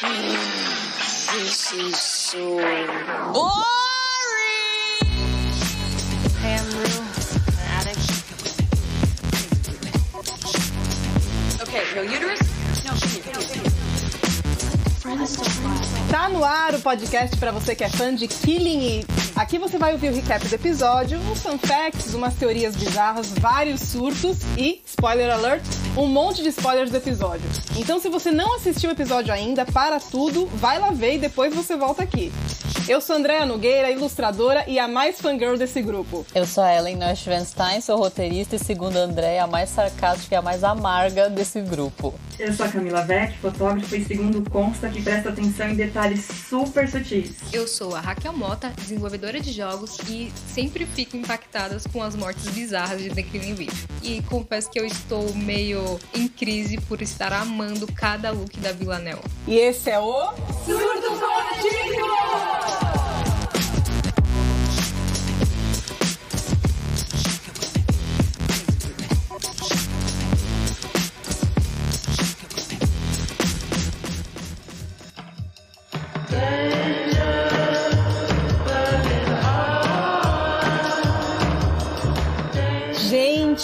This is so boring. Pam Rue, addict. Okay, no uterus? No, Tá no ar o podcast para você que é fã de Killing It. Aqui você vai ouvir o recap do episódio, uns fun facts, umas teorias bizarras, vários surtos e, spoiler alert, um monte de spoilers do episódio. Então se você não assistiu o episódio ainda, para tudo, vai lá ver e depois você volta aqui. Eu sou Andréa Nogueira, ilustradora e a mais fangirl desse grupo. Eu sou a Ellen Neuschwanstein, sou roteirista e, segundo a Andréa, a mais sarcástica e a mais amarga desse grupo. Eu sou a Camila Vec, fotógrafa e, segundo consta, que presta atenção em detalhes super sutis. Eu sou a Raquel Mota, desenvolvedora de jogos e sempre fico impactada com as mortes bizarras de The Killing Eve. E confesso que eu estou meio em crise por estar amando cada look da Villanelle. E esse é o Surto Coletivo!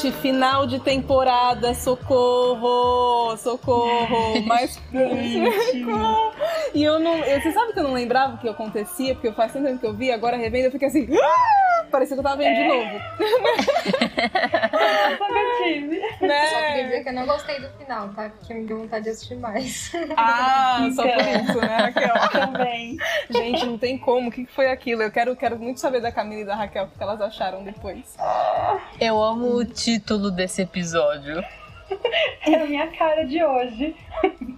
Gente, final de temporada, socorro, socorro, mais socorro. E eu não, eu, você sabe que eu não lembrava o que acontecia, porque faz tanto tempo que eu vi, agora revendo eu fiquei assim, ah! parecia que eu tava vendo é. de novo. né? Só queria dizer que eu não gostei do final, tá? Porque me deu vontade de assistir mais. Ah, então. só por isso, né, Raquel? Também. Gente, não tem como. O que foi aquilo? Eu quero, quero muito saber da Camila e da Raquel o que elas acharam depois. Eu amo o título desse episódio. É a minha cara de hoje.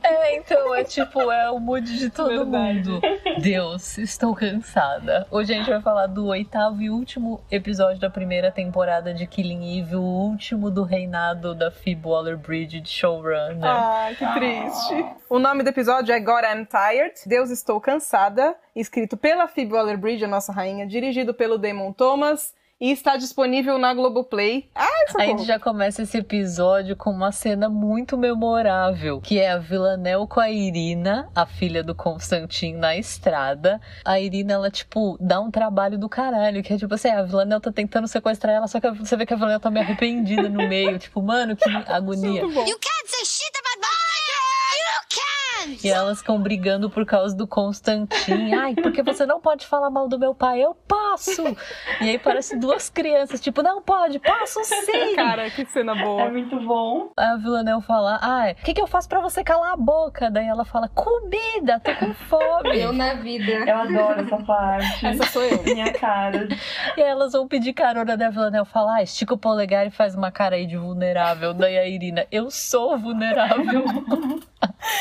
É, então, é tipo, é o mood de todo Verdade. mundo. Deus, estou cansada. Hoje a gente vai falar do oitavo e último episódio da primeira temporada de Killing Eve, o último do reinado da Phoebe Waller-Bridge de showrunner. Ai, que triste. O nome do episódio é God I'm Tired, Deus Estou Cansada, escrito pela Phoebe Waller-Bridge, a nossa rainha, dirigido pelo Damon Thomas, e está disponível na Globoplay. Ai, a gente já começa esse episódio com uma cena muito memorável, que é a Villanelle com a Irina, a filha do Constantin, na estrada. A Irina, ela, tipo, dá um trabalho do caralho, que é tipo assim, a Villanelle tá tentando sequestrar ela, só que você vê que a Villanelle tá meio arrependida no meio. Tipo, mano, que agonia. You can't say shit E elas ficam brigando por causa do Constantin. Ai, porque você não pode falar mal do meu pai? Eu posso! E aí parece duas crianças, tipo, não pode, posso sim! Cara, que cena boa. É muito bom. A Villanelle fala, ah, o que, que eu faço pra você calar a boca? Daí ela fala, comida, tô com fome. Eu na vida. Eu adoro essa parte. Essa sou eu. Minha cara. E aí elas vão pedir carona da Villanelle, falar, ah, estica o polegar e faz uma cara aí de vulnerável. Daí a Irina, eu sou vulnerável.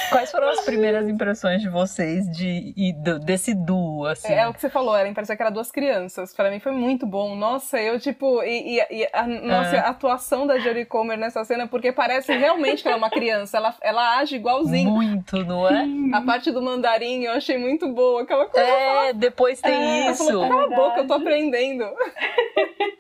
Quais foram as primeiras impressões de vocês de, de desse duo, assim? É, é, o que você falou, Ellen, parecia que era duas crianças. Pra mim foi muito bom. Nossa, eu, tipo, e, e, e a nossa, É. a atuação da Jodie Comer nessa cena, porque parece realmente que ela é uma criança. Ela, ela age igualzinho. Muito, não é? A parte do mandarim eu achei muito boa. Aquela coisa. É, depois tem Ela isso. falou, cala a boca, eu tô aprendendo.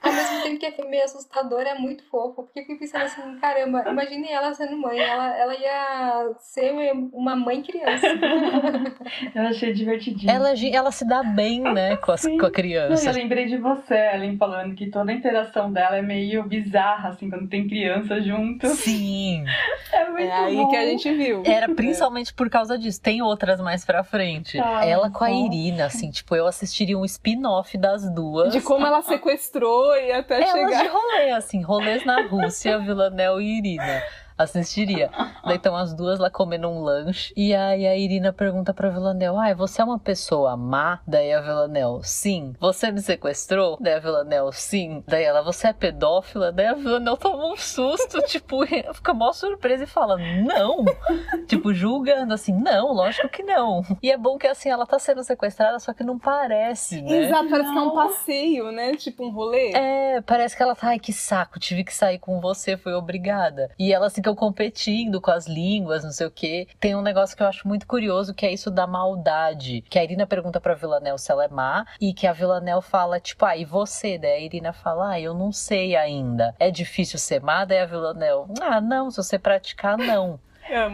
Ao mesmo tempo que é meio assustador, é muito fofo. Porque eu fiquei pensando assim, caramba, imagine ela sendo mãe. Ela, ela ia ser uma mãe criança. Eu achei divertidinho. Ela, ela se dá bem, né, com, as- Sim. com a Não, criança. eu lembrei de você, Ellen, falando que toda a interação dela é meio bizarra, assim, quando tem criança junto. Sim. É muito É aí bom. que a gente viu. Era principalmente por causa disso. Tem outras mais pra frente. Tá, ela com a. Irina, assim, tipo, eu assistiria um spin-off das duas. De como ela sequestrou e até Elas chegar. de rolê, assim, rolês na Rússia, Villanelle e Irina. Assistiria. Daí estão as duas lá comendo um lanche. E aí a Irina pergunta pra Villanelle: Ai, você é uma pessoa má? Daí a Villanelle: Sim. Você me sequestrou? Daí a Villanelle: Sim. Daí ela: Você é pedófila? Daí a Villanelle toma um susto, tipo, fica mó surpresa e fala: Não. tipo, julgando assim: Não, lógico que não. E é bom que assim, ela tá sendo sequestrada, só que não parece, né? Exato, parece que é um passeio, né? Tipo um rolê. É, parece que ela tá, ai que saco, tive que sair com você, fui obrigada. E elas ficam competindo com as línguas, não sei o quê. Tem um negócio que eu acho muito curioso, que é isso da maldade. Que a Irina pergunta pra Villanelle se ela é má, e que a Villanelle fala, tipo, ah, e você? Daí a Irina fala, ah, eu não sei ainda. É difícil ser má? Daí a Villanelle, ah, não, se você praticar, não.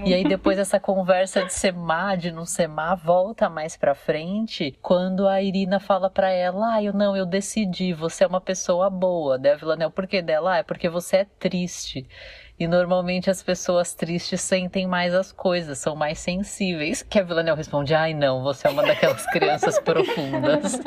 E aí depois essa conversa de ser má, de não ser má, volta mais pra frente, quando a Irina fala pra ela, ah, eu não, eu decidi, você é uma pessoa boa. Daí a Villanel, por que dela? Ah, é porque você é triste. E normalmente as pessoas tristes sentem mais as coisas, são mais sensíveis. Que a Villanel responde: Ai, não, você é uma daquelas crianças profundas.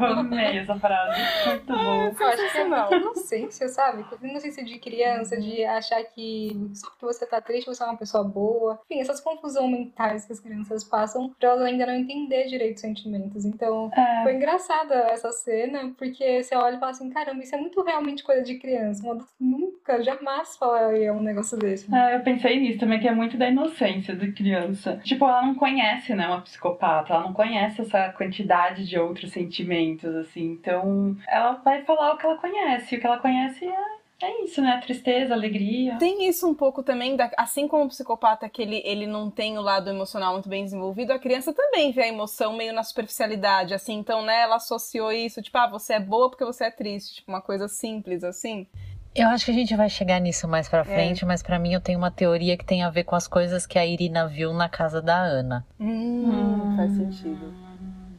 Eu amei essa frase. Muito bom. Eu acho que é muita inocência, sabe? Inocência de criança, de achar que só porque você tá triste você é uma pessoa boa. Enfim, essas confusões mentais que as crianças passam pra elas ainda não entender direito os sentimentos. Então, É, foi engraçada essa cena, porque você olha e fala assim: caramba, isso é muito realmente coisa de criança. Um adulto nunca, jamais falaria um negócio desse. É, eu pensei nisso também, que é muito da inocência da criança. Tipo, ela não conhece, né, uma psicopata, ela não conhece essa quantidade de outros sentimentos, assim. Então, ela vai falar o que ela conhece. E o que ela conhece é, é isso, né? Tristeza, alegria. Tem isso um pouco também, da- assim como o psicopata que ele, ele não tem o lado emocional muito bem desenvolvido, a criança também vê a emoção meio na superficialidade, assim, então, né, ela associou isso, tipo, ah, você é boa porque você é triste, tipo, uma coisa simples, assim. Eu acho que a gente vai chegar nisso mais pra frente, mas pra mim eu tenho uma teoria que tem a ver com as coisas que a Irina viu na casa da Ana. Hum, faz sentido.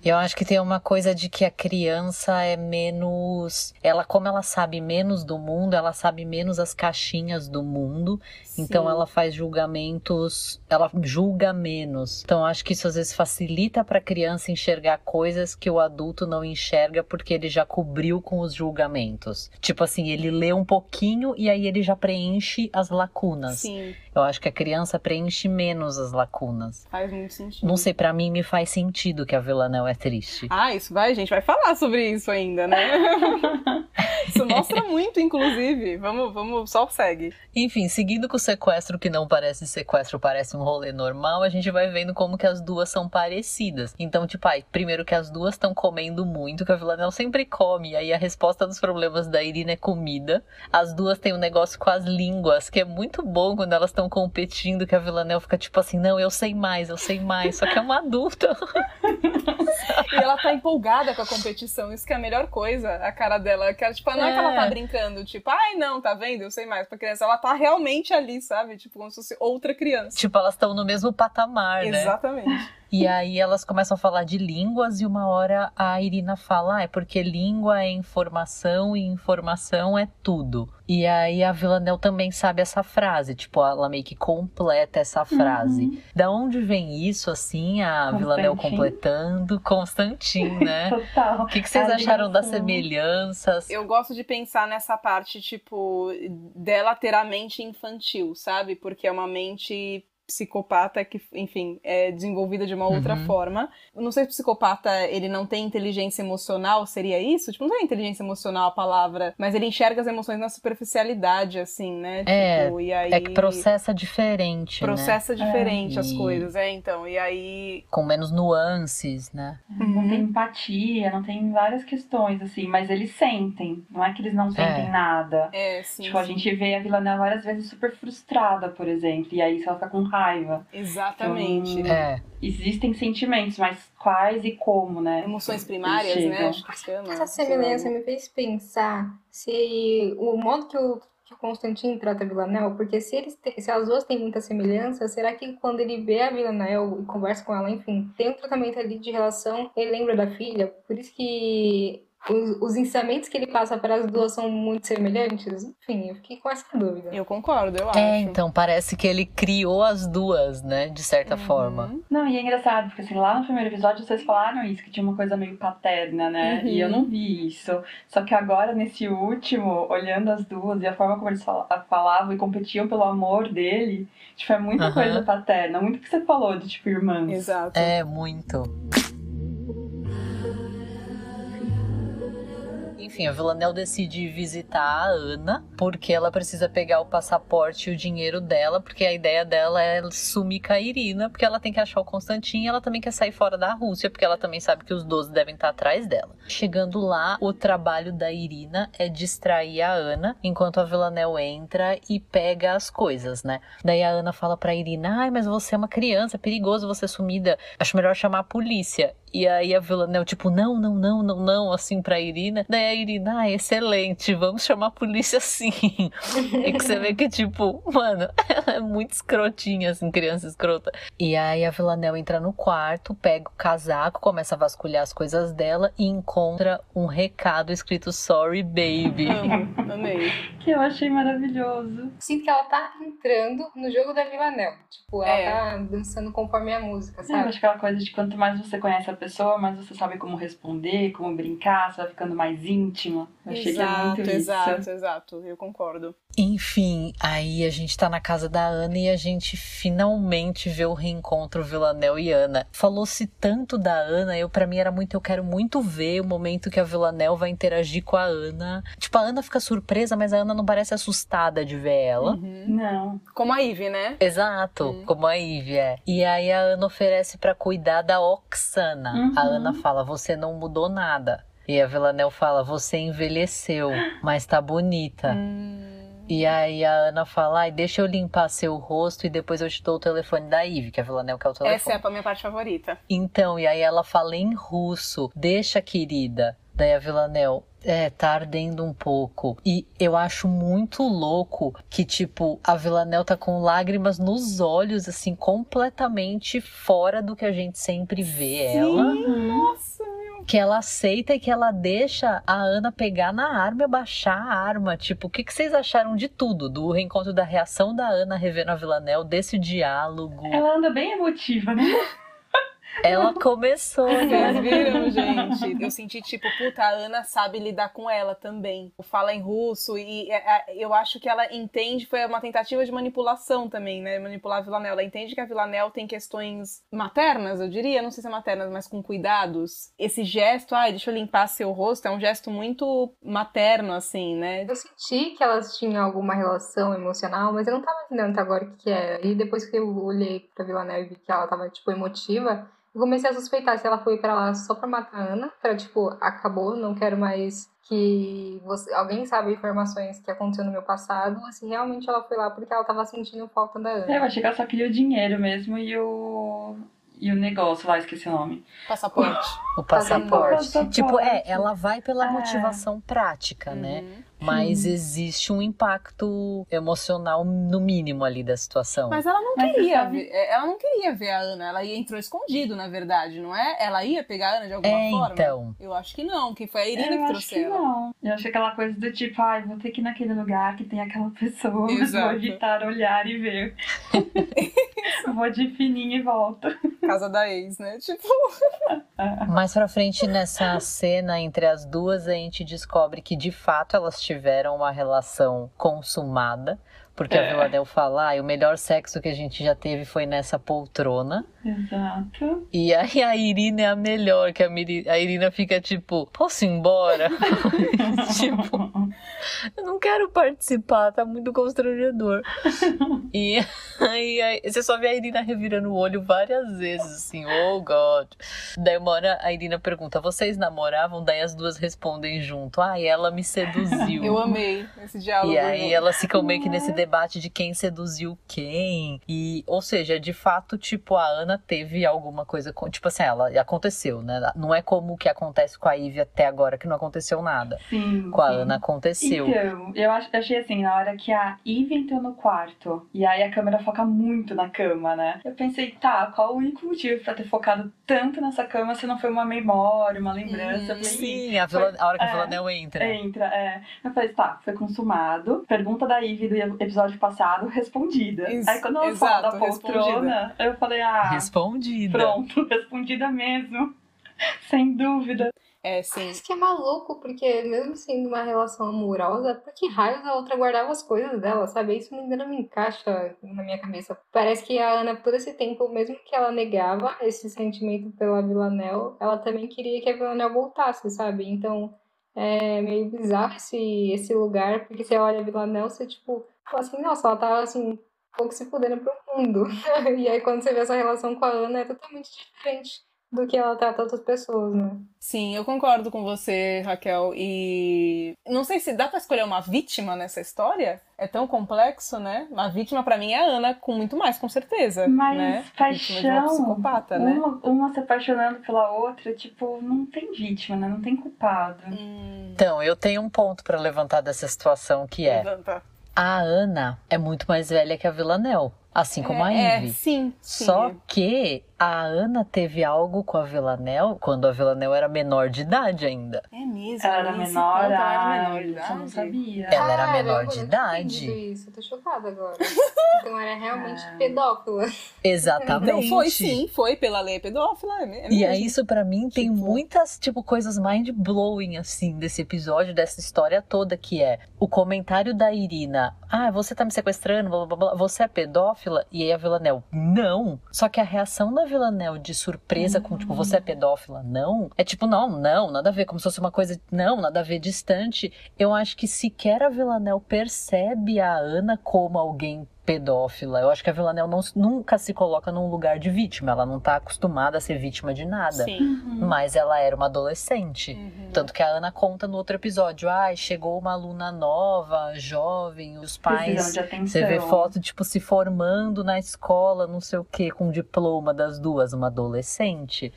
Eu acho que tem uma coisa de que a criança é menos. Ela, como ela sabe menos do mundo, ela sabe menos as caixinhas do mundo. Então Sim. ela faz julgamentos. Ela julga menos. Então acho que isso às vezes facilita pra criança enxergar coisas que o adulto não enxerga porque ele já cobriu com os julgamentos. Tipo assim, ele lê um pouquinho e aí ele já preenche as lacunas. Sim, Eu acho que a criança preenche menos as lacunas. faz muito sentido. Não sei, pra mim me faz sentido que a Villanelle é triste. Ah, isso vai, a gente vai falar sobre isso ainda, né? isso mostra muito, inclusive. Vamos, vamos, só segue. Enfim, seguindo com o sequestro que não parece sequestro, parece um rolê normal, a gente vai vendo como que as duas são parecidas. Então, tipo, ai, primeiro que as duas estão comendo muito, que a Villanelle sempre come, e aí a resposta dos problemas da Irina é comida. As duas têm um negócio com as línguas, que é muito bom quando elas estão competindo, que a Villanelle fica tipo assim, não, eu sei mais, eu sei mais, só que é uma adulta. E ela tá empolgada com a competição, isso que é a melhor coisa, a cara dela. Que ela, tipo, não é que ela tá É. brincando, tipo, ai não, tá vendo? Eu sei mais pra criança. Ela tá realmente ali, sabe? Tipo, como se fosse outra criança. tipo, elas estão no mesmo patamar, né? Exatamente. E aí elas começam a falar de línguas e uma hora a Irina fala, ah, é porque língua é informação e informação é tudo. E aí a Villanelle também sabe essa frase, tipo, ela meio que completa essa frase. Da onde vem isso, assim, a Villanelle completando? Constantin, né? Total. O que, que vocês A acharam das ligação. semelhanças? Eu gosto de pensar nessa parte, tipo, dela ter a mente infantil, sabe? Porque é uma mente psicopata que, enfim, é desenvolvida de uma outra Uhum. forma. Não sei se psicopata, ele não tem inteligência emocional, seria isso? Tipo, não é inteligência emocional a palavra, mas ele enxerga as emoções na superficialidade, assim, né? É, Tipo, e aí... É que processa diferente, né? Processa diferente as E- coisas, é, então. E aí... Com menos nuances, né? Não tem empatia, não tem várias questões, assim, mas eles sentem. Não é que eles não sentem É. nada. É, sim. Tipo, a sim. gente vê a Villanelle várias vezes super frustrada, por exemplo, e aí ela fica com raiva. Exatamente. Então, É. Existem sentimentos, mas quais e como, né? Emoções primárias, Eles né? Acho que chama. Essa semelhança me fez pensar se o modo que o, que o Constantino trata a Villanelle, porque se, eles têm- se as duas têm muita semelhança, será que quando ele vê a Villanelle e conversa com ela, enfim, tem um tratamento ali de relação, ele lembra da filha? Por isso que os, os ensinamentos que ele passa para as duas são muito semelhantes? Enfim, eu fiquei com essa dúvida. Eu concordo, eu acho. É, então parece que ele criou as duas, né? De certa forma. Uhum. Não, e é engraçado, porque assim, lá no primeiro episódio vocês falaram isso, que tinha uma coisa meio paterna, né? Uhum. E eu não vi isso. Só que agora, nesse último, olhando as duas e a forma como eles fala- falavam e competiam pelo amor dele, tipo, é muita Aham. coisa paterna. Muito que você falou de, tipo, irmãs. Exato. É, muito. Enfim, a Villanelle decide visitar a Ana porque ela precisa pegar o passaporte e o dinheiro dela, porque a ideia dela é sumir com a Irina, porque ela tem que achar o Constantin e ela também quer sair fora da Rússia, porque ela também sabe que os 12 devem estar atrás dela. Chegando lá, o trabalho da Irina é distrair a Ana, enquanto a Villanelle entra e pega as coisas, né? Daí a Ana fala pra Irina: Ai, mas você é uma criança, é perigoso você sumida. Acho melhor chamar a polícia. E aí a Villanelle, tipo, não, não, não, não, não, assim pra Irina. Daí a Irina, ah, excelente, vamos chamar a polícia sim. e que você vê que, tipo, mano, ela é muito escrotinha, assim, criança escrota. E aí a Villanelle entra no quarto, pega o casaco, começa a vasculhar as coisas dela e encontra um recado escrito Sorry Baby. Amo, amei. Que eu achei maravilhoso. Sinto que ela tá entrando no jogo da Villanelle. Tipo, ela É. tá dançando conforme a música, É, sabe? acho aquela coisa de quanto mais você conhece a pessoa, mais você sabe como responder, como brincar, você vai ficando mais íntima. Eu achei que é muito isso. exato, exato. Eu concordo. Enfim, aí a gente tá na casa da Ana e a gente finalmente vê o reencontro Villanelle e Ana. Falou-se tanto da Ana, eu para mim era muito, eu quero muito ver o momento que a Villanelle vai interagir com a Ana. Tipo, a Ana fica surpresa, mas a Ana não parece assustada de ver ela. Uhum. Não. Como a Ivy, né? Exato, como a Ivy é. E aí a Ana oferece pra cuidar da Oxana. Uhum. A Ana fala: "Você não mudou nada". E a Villanelle fala: "Você envelheceu, mas tá bonita". Hum. E aí a Ana fala, ai, deixa eu limpar seu rosto e depois eu te dou o telefone da Ivy, que a Villanelle quer o telefone. Essa é a minha parte favorita. Então, e aí ela fala em russo, deixa querida. Daí a Villanelle, é, tá ardendo um pouco. E eu acho muito louco que, tipo, a Villanelle tá com lágrimas nos olhos, assim, completamente fora do que a gente sempre vê ela Nossa, que ela aceita e que ela deixa a Ana pegar na arma e abaixar a arma. Tipo, o que, que vocês acharam de tudo? Do reencontro da reação da Ana revendo a Villanelle, desse diálogo. Ela anda bem emotiva, né? Ela começou, Vocês né? viram, gente? Eu senti, tipo, puta, a Ana sabe lidar com ela também. Fala em russo e é, é, eu acho que ela entende, foi uma tentativa de manipulação também, né? Manipular a Villanelle. Ela entende que a Villanelle tem questões maternas, eu diria, não sei se é maternas, mas com cuidados. Esse gesto, ai, deixa eu limpar seu rosto, é um gesto muito materno, assim, né? Eu senti que elas tinham alguma relação emocional, mas eu não tava entendendo até agora o que, que era. E depois que eu olhei pra Villanelle e vi que ela tava, tipo, emotiva, eu comecei a suspeitar se ela foi pra lá só pra matar a Ana, pra, tipo, acabou, não quero mais que você, alguém sabe informações que aconteceu no meu passado, ou se realmente ela foi lá porque ela tava sentindo falta da Ana. Eu achei que ela só queria o dinheiro mesmo e o. E o negócio lá, esqueci o nome. Passaporte. O passaporte. Passaporte. Tipo, é, ela vai pela É. motivação prática, né? Mas existe um impacto emocional no mínimo ali da situação. Mas ela não Mas queria ver, é, ela não queria ver a Ana, ela ia, entrou escondido, na verdade, não é? Ela ia pegar a Ana de alguma É, forma? então. Eu acho que não, que foi a Irina eu que acho trouxe que ela. não. Eu achei aquela coisa do tipo, ai, vou ter que ir naquele lugar que tem aquela pessoa. Exato. Vou evitar olhar e ver. vou de fininho e volto. Casa da ex, né? Tipo, Mais pra frente nessa cena entre as duas, a gente descobre que de fato elas tiveram uma relação consumada. Porque a É. Villanelle fala, ah, o melhor sexo que a gente já teve foi nessa poltrona. Exato. E aí a Irina é a melhor, que a, Miri- a Irina fica tipo, posso ir embora? tipo, eu não quero participar, tá muito constrangedor. e aí, aí você só vê a Irina revirando o olho várias vezes, assim, oh God. Daí uma hora a Irina pergunta, vocês namoravam? Daí as duas respondem junto, ah, ela me seduziu. eu amei esse diálogo. E aí elas ficam meio que nesse debate de quem seduziu quem. E, ou seja, de fato, tipo, a Ana teve alguma coisa com. Tipo assim, ela aconteceu, né? Não é como o que acontece com a Ivy até agora, que não aconteceu nada. Sim. Com a sim. Ana aconteceu. Então, eu ach- achei assim, na hora que a Eve entrou no quarto, e aí a câmera foca muito na cama, né? Eu pensei, tá, qual o único motivo pra ter focado tanto nessa cama se não foi uma memória, uma lembrança? Hum, falei, Sim, a, Vila- a hora que a É. Villanelle entra. Entra, é. Eu falei, tá, foi consumado. Pergunta da Ivy do episódio passado, respondida. Isso, Aí quando ela fala da exato, poltrona, eu falei, ah, Respondida. pronto, respondida mesmo. Sem dúvida. É, sim. Isso que é maluco, porque mesmo sendo uma relação amorosa, por que raios a outra guardava as coisas dela, sabe? Isso ainda não me encaixa na minha cabeça. Parece que a Ana, por esse tempo, mesmo que ela negava esse sentimento pela Villanelle, ela também queria que a Villanelle voltasse, sabe? Então, é meio bizarro esse, esse lugar, porque você olha a Villanelle, você, tipo, fala assim, nossa, ela tá, assim, um pouco se fudendo pro mundo. e aí, quando você vê essa relação com a Ana, é totalmente diferente do que ela trata outras pessoas, né? Sim, eu concordo com você, Raquel. E não sei se dá pra escolher uma vítima nessa história. É tão complexo, né? Uma vítima pra mim é a Ana, com muito mais, com certeza. Mas né? Vítima de uma paixão, psicopata, né? uma, uma se apaixonando pela outra, tipo, não tem vítima, né? Não tem culpado. Hum, Então, eu tenho um ponto pra levantar dessa situação que é: levanta. A Ana é muito mais velha que a Villanelle, assim como a é, Ivy. é, sim, sim. Só que a Ana teve algo com a Villanelle quando a Villanelle era menor de idade ainda. É mesmo. Ela era menor, ponto, ela ah, era menor de isso eu não idade. sabia. Ela era menor eu de idade. Isso, eu tô chocada agora. Então era realmente pedófila. Exatamente. Não, foi sim, foi pela lei pedófila. É mesmo. E aí, isso pra mim tem Tipo- muitas, tipo, coisas mind-blowing, assim, desse episódio, dessa história toda, que é o comentário da Irina. Ah, você tá me sequestrando, blá, blá, blá, você é pedófila? E aí a Villanelle, não. Só que a reação da Villanelle de surpresa com, tipo, você é pedófila? Não. É tipo, não, não, nada a ver, como se fosse uma coisa, não, nada a ver, distante. Eu acho que sequer a Villanelle percebe a Ana como alguém pedófila. Eu acho que a Villanelle não- nunca se coloca num lugar de vítima. Ela não tá acostumada a ser vítima de nada. Sim. Uhum. Mas ela era uma adolescente. Uhum. Tanto que a Ana conta no outro episódio: ai, chegou uma aluna nova, jovem, os pais. Você vê foto, tipo, se formando na escola, não sei o quê, com diploma das duas, uma adolescente.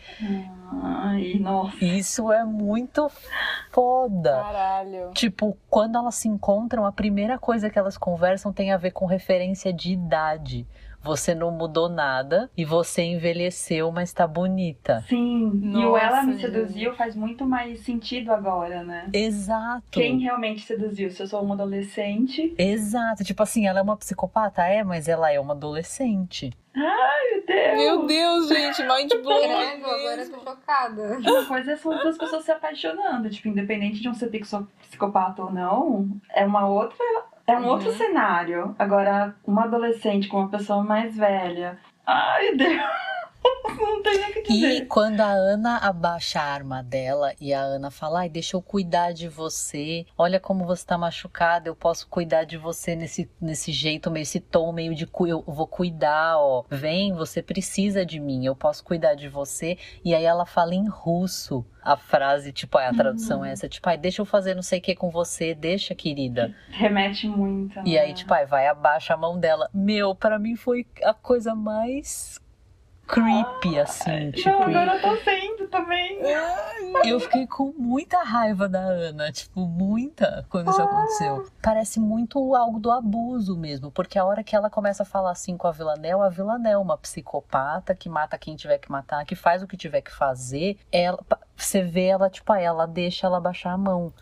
Ai, nossa. Isso é muito foda. Caralho. Tipo, quando elas se encontram, a primeira coisa que elas conversam tem a ver com referência de idade. Você não mudou nada e você envelheceu, mas tá bonita. Sim, e o Nossa, Ela Me gente. Seduziu faz muito mais sentido agora, né? Exato. Quem realmente seduziu? Se eu sou uma adolescente. Exato. Tipo assim, ela é uma psicopata? É, mas ela é uma adolescente. Meu Deus! Meu Deus, gente, mind blown. Credo, agora eu tô chocada. Uma coisa são duas pessoas se apaixonando, tipo, independente de um ser psico- psicopata ou não, é uma outra. É um Uhum. outro cenário. Agora, uma adolescente com uma pessoa mais velha. Ai, Deus! Não tem nem o que E quando a Ana abaixa a arma dela e a Ana fala: Ai, deixa eu cuidar de você. Olha como você tá machucada, eu posso cuidar de você nesse, nesse jeito, meio esse tom meio de eu vou cuidar, ó. Vem, você precisa de mim, eu posso cuidar de você. E aí ela fala em russo. A frase, tipo, a tradução é essa, tipo, ai, deixa eu fazer não sei o que com você, deixa, querida. Remete muito. E né? aí, tipo, ai, vai, abaixa a mão dela. Meu, pra mim foi a coisa mais creepy, assim, tipo. Não, agora eu tô sendo também. Eu fiquei com muita raiva da Ana, tipo, muita, quando isso aconteceu. Parece muito algo do abuso mesmo, porque a hora que ela começa a falar assim com a Villanelle, a Villanelle é uma psicopata que mata quem tiver que matar, que faz o que tiver que fazer. Ela, você vê ela, tipo, aí ela deixa ela baixar a mão.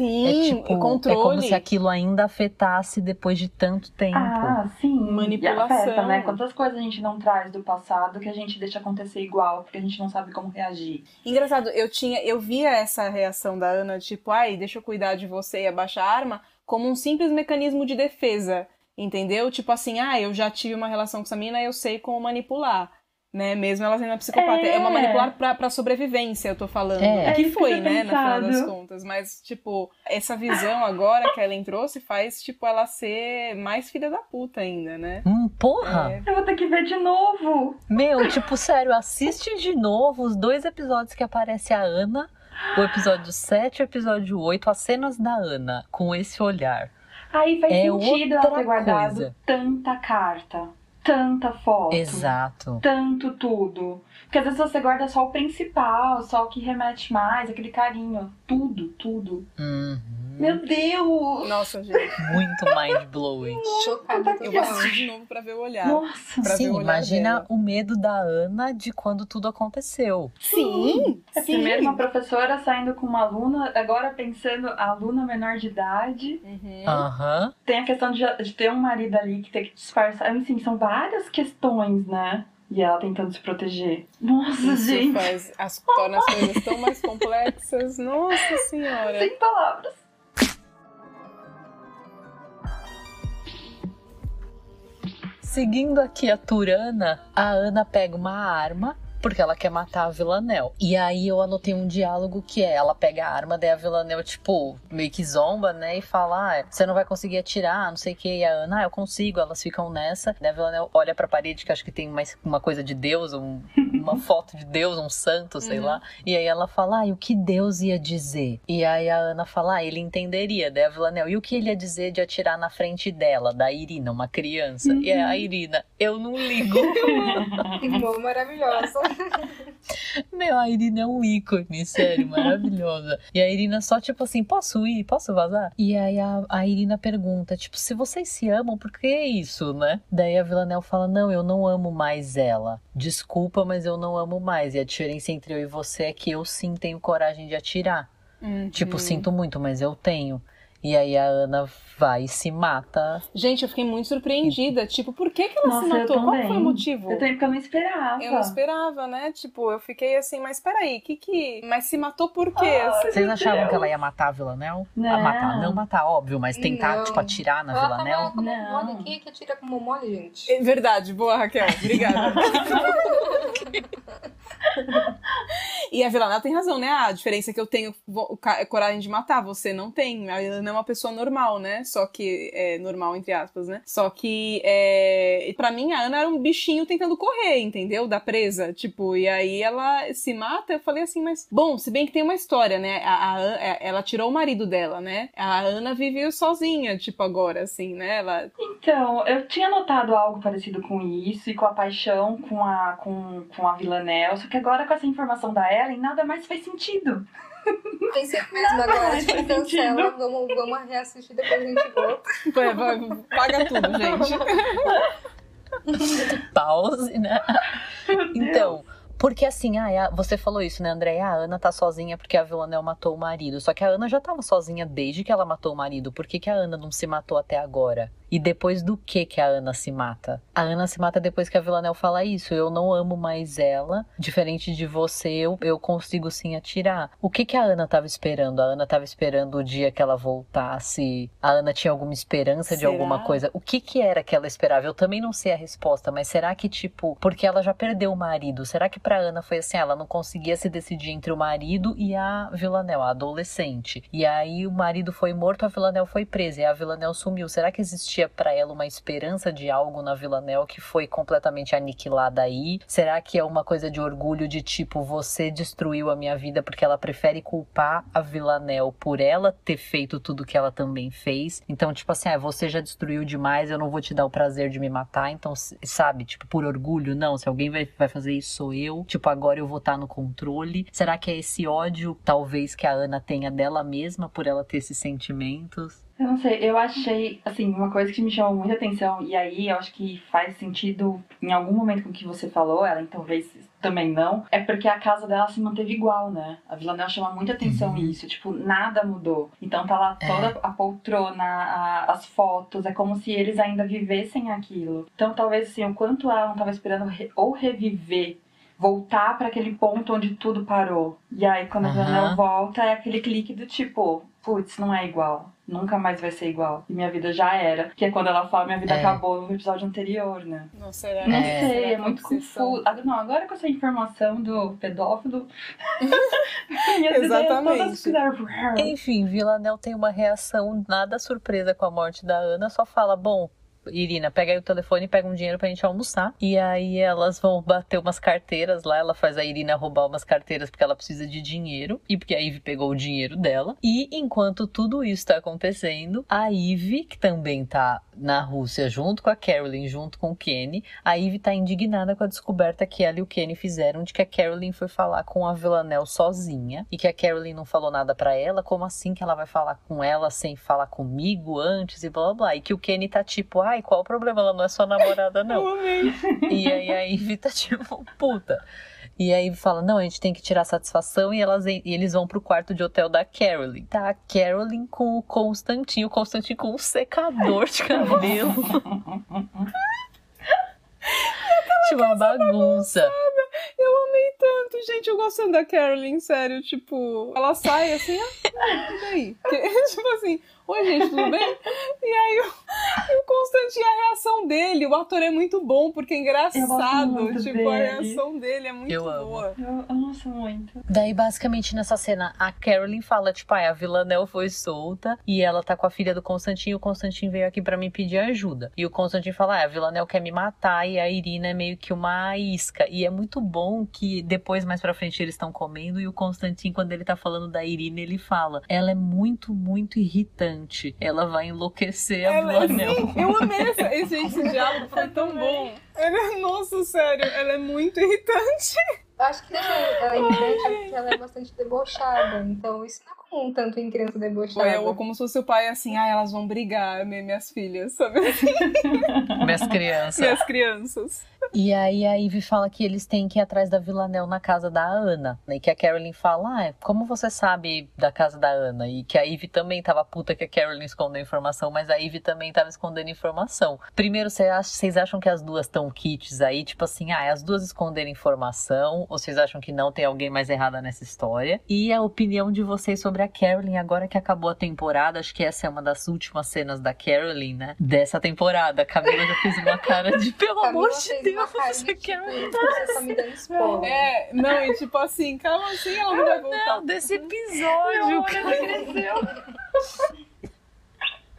Sim, é tipo, o controle. é como se aquilo ainda afetasse depois de tanto tempo. Ah, sim. Manipulação. E afeta, né? Quantas coisas a gente não traz do passado que a gente deixa acontecer igual, porque a gente não sabe como reagir. Engraçado, eu tinha, eu via essa reação da Ana, tipo, ai, deixa eu cuidar de você e abaixar a arma, como um simples mecanismo de defesa, entendeu? Tipo assim, ah, eu já tive uma relação com essa mina, eu sei como manipular. Né, mesmo ela sendo uma psicopata. É, É. uma manipular pra, pra sobrevivência, eu tô falando. É. É que que foi, né, no final das pensado. contas. Mas, tipo, essa visão agora que a Ellen trouxe faz, tipo, ela ser mais filha da puta ainda, né? Hum, porra! É. Eu vou ter que ver de novo. Meu, tipo, sério, assiste de novo os dois episódios que aparece a Ana, o episódio 7 e o episódio 8, as cenas da Ana, com esse olhar. Aí faz É sentido ela outra ter guardado coisa. tanta carta, tanta foto. Exato. Tanto tudo. Porque às vezes você guarda só o principal, só o que remete mais, aquele carinho. Tudo, tudo. Uhum. Meu Deus! Nossa, gente. Muito mind-blowing. Chocada Eu vou assistir de novo pra ver o olhar. Nossa! Pra ver o Sim, olhar imagina dela. o medo da Ana de quando tudo aconteceu. Sim, É sim. primeiro uma professora saindo com uma aluna, agora pensando a aluna menor de idade. Uhum. Aham. Tem a questão de, de ter um marido ali que tem que disfarçar. Assim, são várias questões, né? E ela tentando se proteger. Nossa, Isso gente! faz, as, torna as coisas tão mais complexas. Nossa senhora. Sem palavras. Seguindo aqui a Turana, a Ana pega uma arma porque ela quer matar a Villanelle. E aí eu anotei um diálogo que é, ela pega a arma, daí a Villanelle, tipo, meio que zomba, né? E fala, ah, você não vai conseguir atirar, não sei o que. E a Ana, ah, eu consigo. Elas ficam nessa. Daí a Villanelle olha pra parede, que acho que tem mais uma coisa de Deus, um, uma foto de Deus, um santo, sei lá. E aí ela fala, ah, e o que Deus ia dizer? E aí a Ana fala, ah, ele entenderia. Daí a Villanelle, e o que ele ia dizer de atirar na frente dela, da Irina, uma criança? E aí a Irina, eu não ligo. Maravilhosa. Meu, a Irina é um ícone, sério, maravilhosa. E a Irina só, tipo assim, posso ir? Posso vazar? E aí a, a Irina pergunta, tipo, se vocês se amam, por que isso, né? Daí a Villanelle fala, não, eu não amo mais ela. Desculpa, mas eu não amo mais. E a diferença entre eu e você é que eu sim tenho coragem de atirar. Uhum. Tipo, sinto muito, mas eu tenho. E aí a Ana vai e se mata. Gente, eu fiquei muito surpreendida. Tipo, por que, que ela Nossa, se matou? Qual foi o motivo? Eu também porque eu não esperava. Eu não esperava, né? Tipo, eu fiquei assim, mas peraí, que que. Mas se matou por quê? Assim, Vocês achavam Deus. que ela ia matar a Villanelle? Não. A matar, não matar, óbvio, mas tentar, Não. tipo, atirar na mão Não. mole. Quem é que atira com mão mole, gente? É verdade, boa, Raquel. Obrigada. e a Villanelle tem razão, né? A diferença é que eu tenho coragem de matar, você não tem. A Ana é uma pessoa normal, né? Só que é normal, entre aspas, né? Só que é... pra mim a Ana era um bichinho tentando correr, entendeu? Da presa. Tipo, e aí ela se mata. Eu falei assim, mas. Bom, se bem que tem uma história, né? A, a An- é, ela tirou o marido dela, né? A Ana vive sozinha, tipo, agora, assim, né? Ela. Então, eu tinha notado algo parecido com isso e com a paixão com a, com, com a Villanelle, só que agora com essa informação da Ellen, nada mais faz sentido. Pensei mesmo agora, faz tipo, cancela, sentido. vamos, vamos reassistir, depois a gente volta. Vai, vai, paga tudo, gente. Pause, né? Então, porque assim, ah, a- você falou isso, né, André? A Ana tá sozinha porque a Villanelle matou o marido. Só que a Ana já tava sozinha desde que ela matou o marido. Por que, que a Ana não se matou até agora? E depois do que que a Ana se mata? A Ana se mata depois que a Villanelle fala isso. Eu não amo mais ela. Diferente de você, eu, eu consigo sim atirar. O que que a Ana tava esperando? A Ana tava esperando o dia que ela voltasse. A Ana tinha alguma esperança de Será? alguma coisa? O que que era que ela esperava? Eu também não sei a resposta, mas será que, tipo, porque ela já perdeu o marido, será que pra Ana foi assim, ela não conseguia se decidir entre o marido e a Villanelle, a adolescente. E aí o marido foi morto, a Villanelle foi presa e a Villanelle sumiu. Será que existia pra ela uma esperança de algo na Villanelle que foi completamente aniquilada aí? Será que é uma coisa de orgulho de tipo, você destruiu a minha vida porque ela prefere culpar a Villanelle por ela ter feito tudo que ela também fez? Então, tipo assim, ah, você já destruiu demais, eu não vou te dar o prazer de me matar, então, sabe, tipo, por orgulho, não, se alguém vai, vai fazer isso sou eu, tipo, agora eu vou estar no controle. Será que é esse ódio, talvez, que a Ana tenha dela mesma por ela ter esses sentimentos? Eu não sei, eu achei, assim, uma coisa que me chamou muita atenção, e aí eu acho que faz sentido em algum momento com o que você falou, ela talvez também não, é porque a casa dela se manteve igual, né? A Villanelle chama muita atenção Uhum. isso, tipo, nada mudou. Então tá lá É. toda a poltrona, a- as fotos, é como se eles ainda vivessem aquilo. Então talvez, assim, o quanto ela não tava esperando re- ou reviver voltar para aquele ponto onde tudo parou. E aí, quando a Aham. Villanelle volta, é aquele clique do tipo, putz, não é igual. Nunca mais vai ser igual. E minha vida já era. Que é quando ela fala, minha vida É. acabou no episódio anterior, né? Não será? Não É. sei, é que muito confuso. Ah, Não, agora com essa informação do pedófilo. ideias Exatamente. todas fizeram- Enfim, tem uma reação nada surpresa com a morte da Ana, só fala, bom. Irina, pega aí o telefone e pega um dinheiro pra gente almoçar. E aí elas vão bater umas carteiras lá. Ela faz a Irina roubar umas carteiras porque ela precisa de dinheiro. E porque a Ivy pegou o dinheiro dela. E enquanto tudo isso tá acontecendo, a Ivy, que também tá na Rússia junto com a Carolyn, junto com o Kenny, a Ivy tá indignada com a descoberta que ela e o Kenny fizeram de que a Carolyn foi falar com a Villanelle sozinha. E que a Carolyn não falou nada pra ela. Como assim que ela vai falar com ela sem falar comigo antes e blá blá blá. E que o Kenny tá tipo, ai, qual o problema? Ela não é sua namorada, não. E aí a Ivy tá tipo, puta. E aí fala, não, a gente tem que tirar satisfação e, elas, e eles vão pro quarto de hotel da Carolyn. Tá a Carolyn com o Constantinho, o Constantinho com um secador de cabelo. tipo, uma bagunça. Eu amei tanto, gente. Eu gosto tanto da Carolyn, sério. Tipo, ela sai assim, ah, e daí? Que- tipo assim, oi gente, tudo bem? E aí o, o Constantine, a reação dele, o ator é muito bom, porque é engraçado. Tipo, a dele. reação dele é muito Eu amo. boa. Eu, eu nossa, muito. Daí, basicamente, nessa cena, a Carolyn fala, tipo, ah, a Villanelle foi solta e ela tá com a filha do Constantine e o Constantine veio aqui pra me pedir ajuda. E o Constantine fala, ah, a Villanelle quer me matar e a Irina é meio que uma isca. E é muito bom que depois, mais pra frente, eles estão comendo e o Constantine, quando ele tá falando da Irina, ele fala, ela é muito, muito irritante. Ela vai enlouquecer a Ela, Villanelle. sim, eu amei essa, esse, esse diálogo, foi tão bom. Ela, nossa, sério, ela é muito irritante. Acho que deixa ela irritante porque ela é bastante debochada. Então isso não é comum tanto em criança debochada. É, ou como se fosse o pai assim, ah, elas vão brigar, mi- minhas filhas, sabe? Minhas crianças. Minhas crianças. E aí a Ivy fala que eles têm que ir atrás da Villanelle na casa da Ana. né? E que a Carolyn fala, ah, como você sabe da casa da Ana? E que a Ivy também tava puta que a Carolyn escondeu informação, mas a Ivy também tava escondendo informação. Primeiro, vocês acham que as duas estão kits aí? Tipo assim, ah, as duas esconderam informação? Ou vocês acham que não tem alguém mais errada nessa história? E a opinião de vocês sobre a Carolyn, agora que acabou a temporada, acho que essa é uma das últimas cenas da Carolyn, né? Dessa temporada. A Camila já fez uma cara de, pelo amor de fez Deus, cara você quer tipo, você tá me dando spoiler. É, não, e tipo assim, calma assim, ela não vai voltar. Não, desse episódio,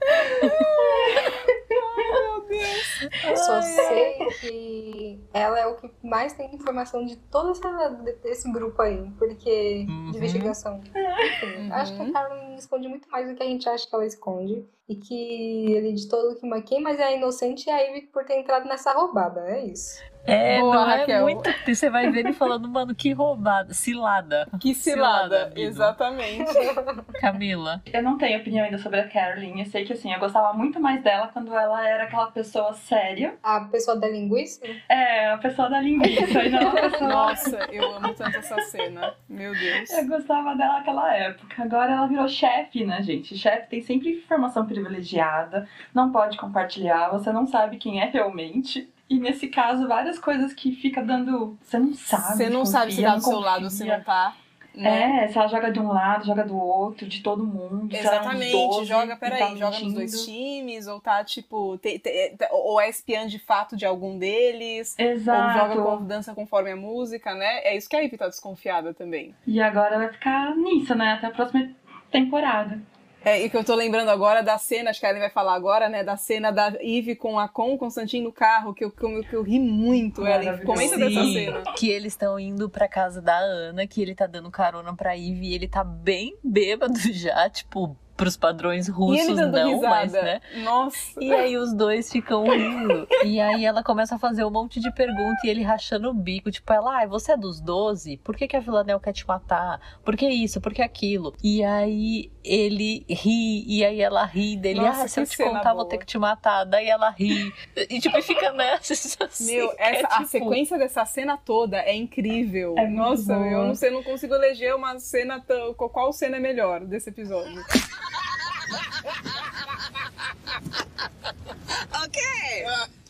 cara. Meu Deus. Eu só sei que ela é o que mais tem informação de todo essa, desse grupo aí, porque Uhum. de investigação. Enfim, Acho que a Carolyn esconde muito mais do que a gente acha que ela esconde. E que ele de todo que quem mais é inocente é a Ivy por ter entrado nessa roubada, é isso. É, Boa, não é Raquel. muito. Você vai ver ele falando, mano, que roubada, cilada. Que Cilada, cilada, exatamente. Camila. Eu não tenho opinião ainda sobre a Carolyn. Eu sei que assim, eu gostava muito mais dela quando ela era aquela pessoa séria. A pessoa da linguiça? É, a pessoa da linguiça. não a pessoa Nossa, eu amo tanto essa cena. Meu Deus. Eu gostava dela naquela época. Agora ela virou chefe, né, gente? Chefe tem sempre informação privilegiada, não pode compartilhar, você não sabe quem é realmente. E nesse caso, várias coisas que fica dando. Você não sabe. Você não sabe se tá do seu lado, se confia. não tá. Né? É, se ela joga de um lado, joga do outro, de todo mundo. se ela é Exatamente, 12 joga, peraí, tá joga nos dois times, ou tá, tipo, te- te- te- ou é espiã de fato de algum deles, ou Exato. joga com, dança conforme a música, né? É isso que a Ivy tá desconfiada também. E agora vai ficar nisso, né? Até a próxima temporada. É, e que eu tô lembrando agora da cena, acho que a Ellen vai falar agora, né? Da cena da Ivy com a com o Constantino no carro, que eu, que eu, que eu ri muito, Ellen. Comenta dessa cena. Que eles estão indo pra casa da Ana, que ele tá dando carona pra Ivy e ele tá bem bêbado já, tipo, pros padrões russos não, risada. mas né? Nossa. E aí os dois ficam rindo. E aí ela começa a fazer um monte de perguntas e ele rachando o bico. Tipo, ela, ai, você é dos 12? Por que, que a Villanelle quer te matar? Por que isso? Por que aquilo? E aí ele ri, e aí ela ri dele. Nossa, ah, se eu te contar, vou boa. ter que te matar. Daí ela ri. E tipo, fica nessa. assim, Meu, é, essa, a tipo, sequência dessa cena toda é incrível. É Nossa, eu não sei, eu não consigo eleger uma cena tão. Qual cena é melhor desse episódio?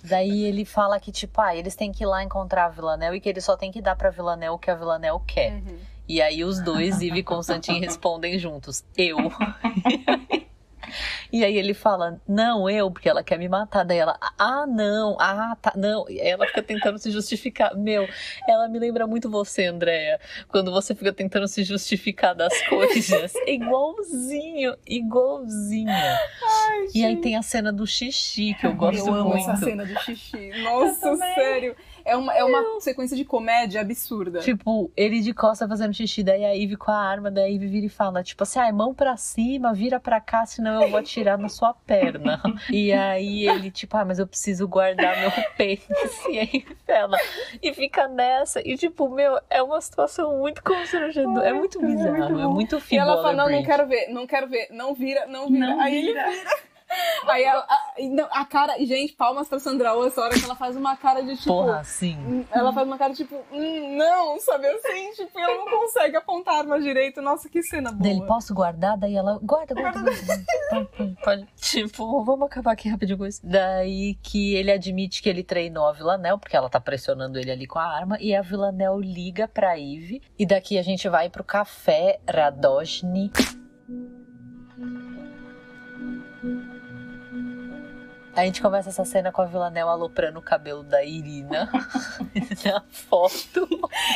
Daí ele fala que, tipo, ah, eles têm que ir lá encontrar a Villanelle e que ele só tem que dar pra Villanelle o que a Villanelle quer. Uhum. E aí os dois, Eve e Constantine, respondem juntos, eu. E aí ele fala, não, eu, porque ela quer me matar. Daí ela, ah, não, ah, tá, não. E ela fica tentando se justificar. Meu, ela me lembra muito você, Andréia. Quando você fica tentando se justificar das coisas. Igualzinho, igualzinho. e aí tem a cena do xixi, que eu gosto eu amo muito. essa cena do xixi. Nossa, sério. É uma, é uma sequência de comédia absurda. Tipo, ele de costa fazendo xixi, daí a Ivy com a arma, daí a Ivy vira e fala, tipo assim, ai, mão pra cima, vira pra cá, senão eu vou atirar na sua perna. e aí ele, tipo, ah, mas eu preciso guardar meu pênis. E aí ela, e fica nessa, e tipo, meu, é uma situação muito constrangedora, é muito bizarro, é muito e filme ela fala, não, não quero ver, não quero ver, não vira, não vira. Não Aí vira. ele vira. Aí ela, a, não, a cara, gente, palmas pra Sandra Oh, essa hora que ela faz uma cara de tipo. Porra, sim. hum, Ela faz uma cara tipo, hum, não, sabe assim? Tipo, ela não consegue apontar a arma direito. Nossa, que cena boa. Daí ele, posso guardar? Daí ela, guarda, guarda, guarda. Pode, pode, pode. Tipo, vamos acabar aqui rapidinho com isso. Daí que ele admite que ele treinou a Villanelle, porque ela tá pressionando ele ali com a arma, e a Villanelle liga pra Eve. E daqui a gente vai pro café Radojny. A gente começa essa cena com a Villanel aloprando o cabelo da Irina na foto.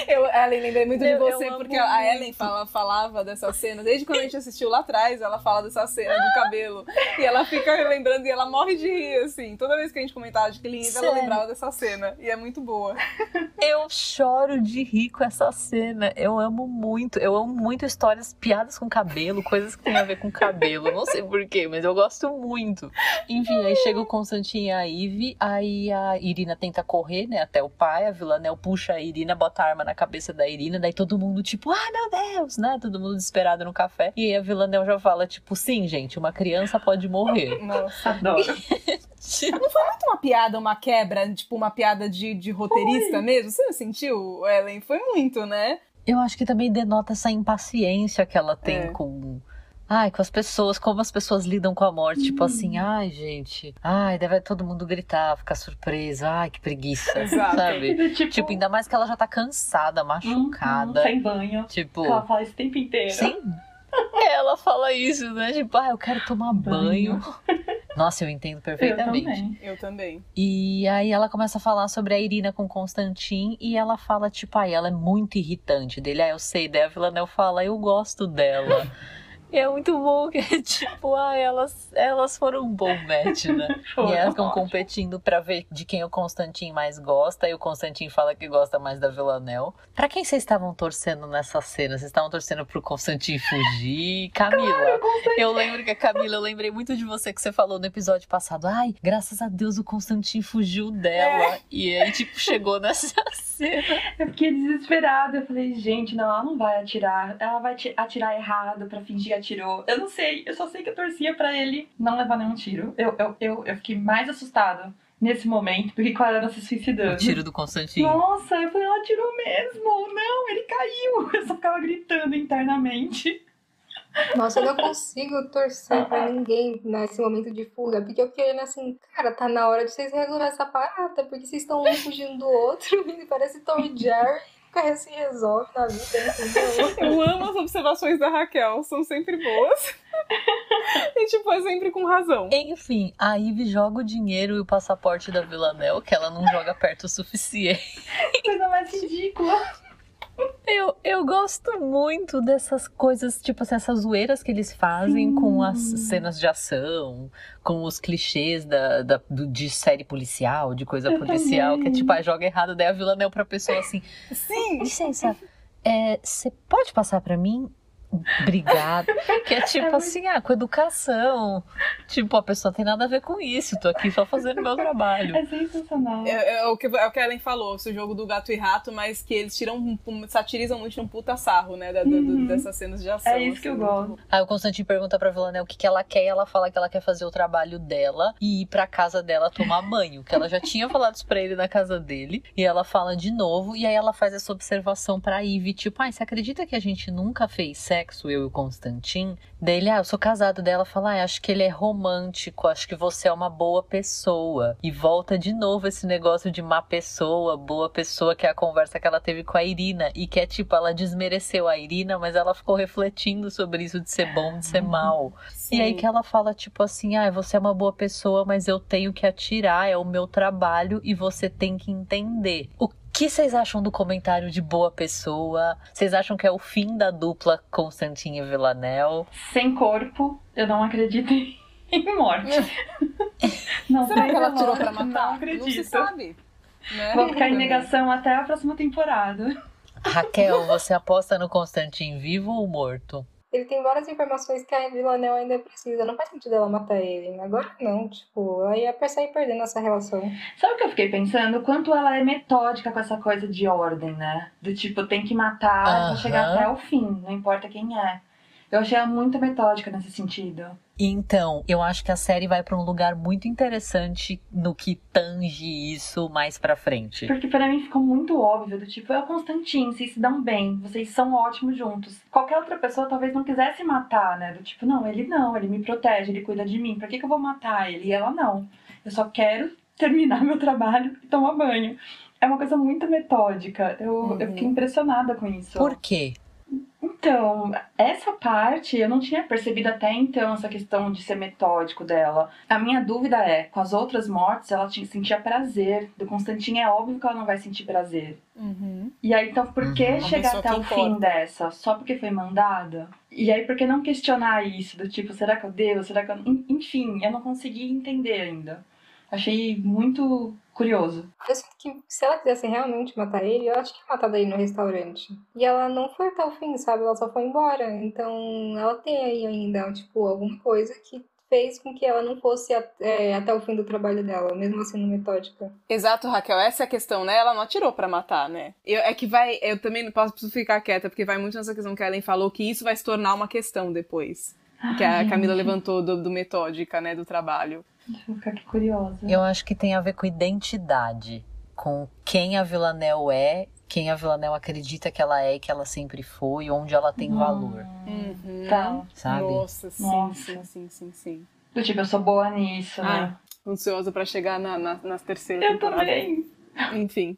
Eu, Ellen, lembrei muito de Eu- eu você, porque a muito. Ellen fala- falava dessa cena, desde quando a gente assistiu lá atrás, ela fala dessa cena do cabelo. E ela fica lembrando e ela morre de rir, assim. Toda vez que a gente comentava de Killing Eve, ela lembrava dessa cena. E é muito boa. Eu choro de rir com essa cena. Eu amo muito. Eu amo muito histórias, piadas com cabelo, coisas que tem a ver com cabelo. Não sei porquê, mas eu gosto muito. Enfim, aí chega o Constantine e a Ivy. Aí a Irina tenta correr, né, até o pai. A Villanel puxa a Irina, bota a arma na cabeça da Irina. Daí todo mundo, tipo, ai meu Deus, né? Todo mundo desesperado no café. E aí a Villanel já fala, tipo, sim, gente, uma criança pode morrer. Nossa. Adoro. Tipo, Muito uma piada, uma quebra, tipo uma piada de, de roteirista mesmo. Você não sentiu, Ellen? Foi muito, né? Eu acho que também denota essa impaciência que ela tem É. com. Ai, com as pessoas, como as pessoas lidam com a morte. Tipo assim, ai, gente. Ai, deve todo mundo gritar, ficar surpreso. Ai, que preguiça. Exato. Sabe? tipo, Tipo, ainda mais que ela já tá cansada, machucada. uhum, sem banho. Tipo, Ela fala isso o tempo inteiro. sim. Ela fala isso, né? Tipo, ah, eu quero tomar banho. Nossa, eu entendo Eu perfeitamente. também. Eu também. E aí ela começa a falar sobre a Irina com Constantin e ela fala, tipo, ai, ela é muito irritante dele. Ah, eu sei, daí a Villanelle fala, eu gosto dela. E é muito bom que, tipo, ah, elas, elas foram um bom match, né? E elas ficam competindo pra ver de quem o Constantin mais gosta. E o Constantin fala que gosta mais da Villanelle. Pra quem vocês estavam torcendo nessa cena? Vocês estavam torcendo pro Constantin fugir? Camila, eu lembro que a Camila, eu lembrei muito de você que você falou no episódio passado. Ai, graças a Deus o Constantin fugiu dela. E aí, tipo, chegou nessa cena. Eu fiquei desesperada. Eu falei, gente, não, ela não vai atirar. Ela vai ti- atirar errado pra fingir atirou. Eu não sei. Eu só sei que eu torcia pra ele não levar nenhum tiro. Eu, eu, eu, eu fiquei mais assustada nesse momento do que com a Ana se suicidando. O tiro do Constantin. Nossa, eu falei, ela atirou mesmo. Não, ele caiu. Eu só ficava gritando internamente. Nossa, eu não consigo torcer pra ninguém nesse momento de fuga, porque eu fiquei olhando assim, cara, tá na hora de vocês resolver essa parada, porque vocês estão um fugindo do outro, e parece Tom e Jerry, nunca se resolve na vida, entendeu? Eu amo as observações da Raquel, são sempre boas. e, tipo, é sempre com razão. Enfim, a Ivy joga o dinheiro e o passaporte da Villanelle, que ela não joga perto o suficiente. Coisa mais ridícula. Eu, eu gosto muito dessas coisas, tipo assim, essas zoeiras que eles fazem com as cenas de ação, com os clichês da, da- do- de série policial, de coisa Eu policial, que é tipo, ah, joga errado, daí a Villanelle pra pessoa assim, Sim! licença, é, você pode passar pra mim? Obrigada. Que é tipo muito- assim, ah, com educação. Tipo, a pessoa tem nada a ver com isso, tô aqui só fazendo meu trabalho. É sensacional. É, é o que, é o que a Ellen falou, esse jogo do gato e rato, mas que eles tiram, um- um- satirizam muito num puta sarro, né? da- do- do- Uhum. dessas cenas de ação. É isso que eu assim, gosto. muito. Aí o Constantino pergunta pra Villanelle o que, que ela quer e ela fala que ela quer fazer o trabalho dela e ir pra casa dela tomar banho. Que ela já tinha falado isso pra ele na casa dele. E ela fala de novo e aí ela faz essa observação pra Ivy, tipo, ai, você acredita que a gente nunca fez sexo, eu e o Constantin? Daí ele, ah, eu sou casado. Daí ela fala, ah, acho que ele é romântico, acho que você é uma boa pessoa. E volta de novo esse negócio de má pessoa, boa pessoa, que é a conversa que ela teve com a Irina. E que é tipo, ela desmereceu a Irina, mas ela ficou refletindo sobre isso de ser bom, de ser mal. E aí Sim. que ela fala, tipo assim, ah, você é uma boa pessoa, mas eu tenho que atirar, é o meu trabalho e você tem que entender. O que vocês acham do comentário de boa pessoa? Vocês acham que é o fim da dupla Constantin e Villanelle? Sem corpo, eu não acredito em morte. Não Será que ela tirou pra matar? Não Não, acredito. se sabe. Né? Vou ficar em negação até a próxima temporada. Raquel, você aposta no Constantin vivo ou morto? Ele tem várias informações que a Villanelle ainda precisa, não faz sentido ela matar ele. Agora não, tipo, aí ia sair perdendo essa relação. Sabe o que eu fiquei pensando? O quanto ela é metódica com essa coisa de ordem, né? Do tipo, tem que matar pra Aham. chegar até o fim, não importa quem é. Eu achei ela muito metódica nesse sentido. Então, eu acho que a série vai pra um lugar muito interessante no que tange isso mais pra frente. Porque pra mim ficou muito óbvio, do tipo, é o Constantin, vocês se dão bem, vocês são ótimos juntos. Qualquer outra pessoa talvez não quisesse matar, né? Do tipo, não, ele não, ele me protege, ele cuida de mim, pra que, que eu vou matar ele? E ela não. Eu só quero terminar meu trabalho e tomar banho. É uma coisa muito metódica. Eu, eu fiquei impressionada com isso. Por quê? Então, essa parte eu não tinha percebido até então, essa questão de ser metódico dela. A minha dúvida é, com as outras mortes, ela tinha, sentia prazer. Do Constantine é óbvio que ela não vai sentir prazer. Uhum. E aí, então, por que Uhum. chegar até o importa. fim dessa? Só porque foi mandada? E aí, por que não questionar isso? Do tipo, será que eu devo? Será que eu... En- Enfim, eu não consegui entender ainda. Achei muito curioso. Eu sinto que se ela quisesse realmente matar ele, ela tinha matado ele no restaurante. E ela não foi até o fim, sabe? Ela só foi embora. Então ela tem aí ainda, tipo, alguma coisa que fez com que ela não fosse a- é, até o fim do trabalho dela, mesmo assim no metódica. Exato, Raquel. Essa é a questão, né? Ela não atirou pra matar, né? Eu, é que vai. Eu também não posso ficar quieta, porque vai muito nessa questão que a Ellen falou, que isso vai se tornar uma questão depois. Que a Camila levantou do, do metódica, né? Do trabalho. Vou ficar aqui curiosa. Eu acho que tem a ver com identidade, com quem a Villanelle é, quem a Villanelle acredita que ela é e que ela sempre foi, onde ela tem valor, Uhum. Tá. sabe? Nossa, sim, Nossa. sim, sim, sim, sim. Do tipo, eu sou boa nisso, né? Ansiosa pra chegar na, na, nas terceiras eu também. Enfim.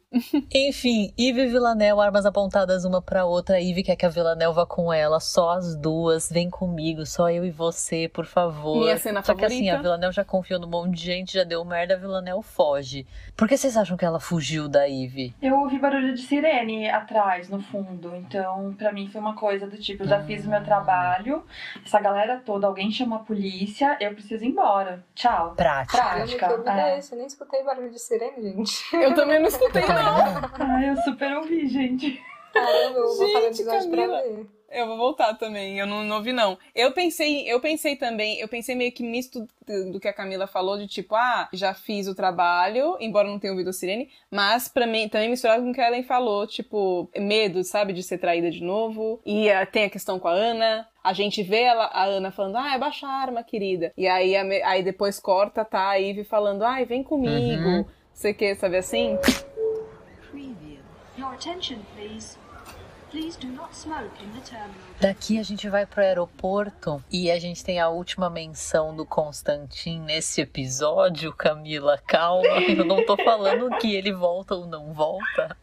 Enfim, Eve e Villanelle, armas apontadas uma pra outra. A Eve quer que a Villanelle vá com ela, só as duas. Vem comigo, só eu e você, por favor. Minha cena Só que assim, favorita. a Villanelle já confiou num monte de gente, já deu merda, a Villanelle foge. Por que vocês acham que ela fugiu da Eve? Eu ouvi barulho de sirene atrás, no fundo. Então, pra mim foi uma coisa do tipo, eu já fiz o meu trabalho, essa galera toda, alguém chamou a polícia, eu preciso ir embora. Tchau. Prática. Prática. Ouvido é. Eu nem escutei barulho de sirene, gente. Eu também não escutei, Também não. Ai, eu super ouvi, gente. Caramba, eu vou voltar no Gente, pra ver. Eu vou voltar também, eu não, não ouvi não. Eu pensei, eu pensei também, eu pensei meio que nisso do, do que a Camila falou, de tipo, ah, já fiz o trabalho, embora não tenha ouvido a sirene, mas pra mim, também misturado com o que a Ellen falou, tipo, medo, sabe, de ser traída de novo. E ah, tem a questão com a Ana, a gente vê ela, a Ana falando, ah, abaixa a arma, querida. E aí, a aí depois corta, tá, a Ivy falando, ai, vem comigo. Uhum. Você quer sabe assim? Preview. Your attention, please. Please do not smoke in the terminal. Daqui a gente vai pro aeroporto e a gente tem a última menção do Constantin nesse episódio. Camila, calma, eu não tô falando que ele volta ou não volta.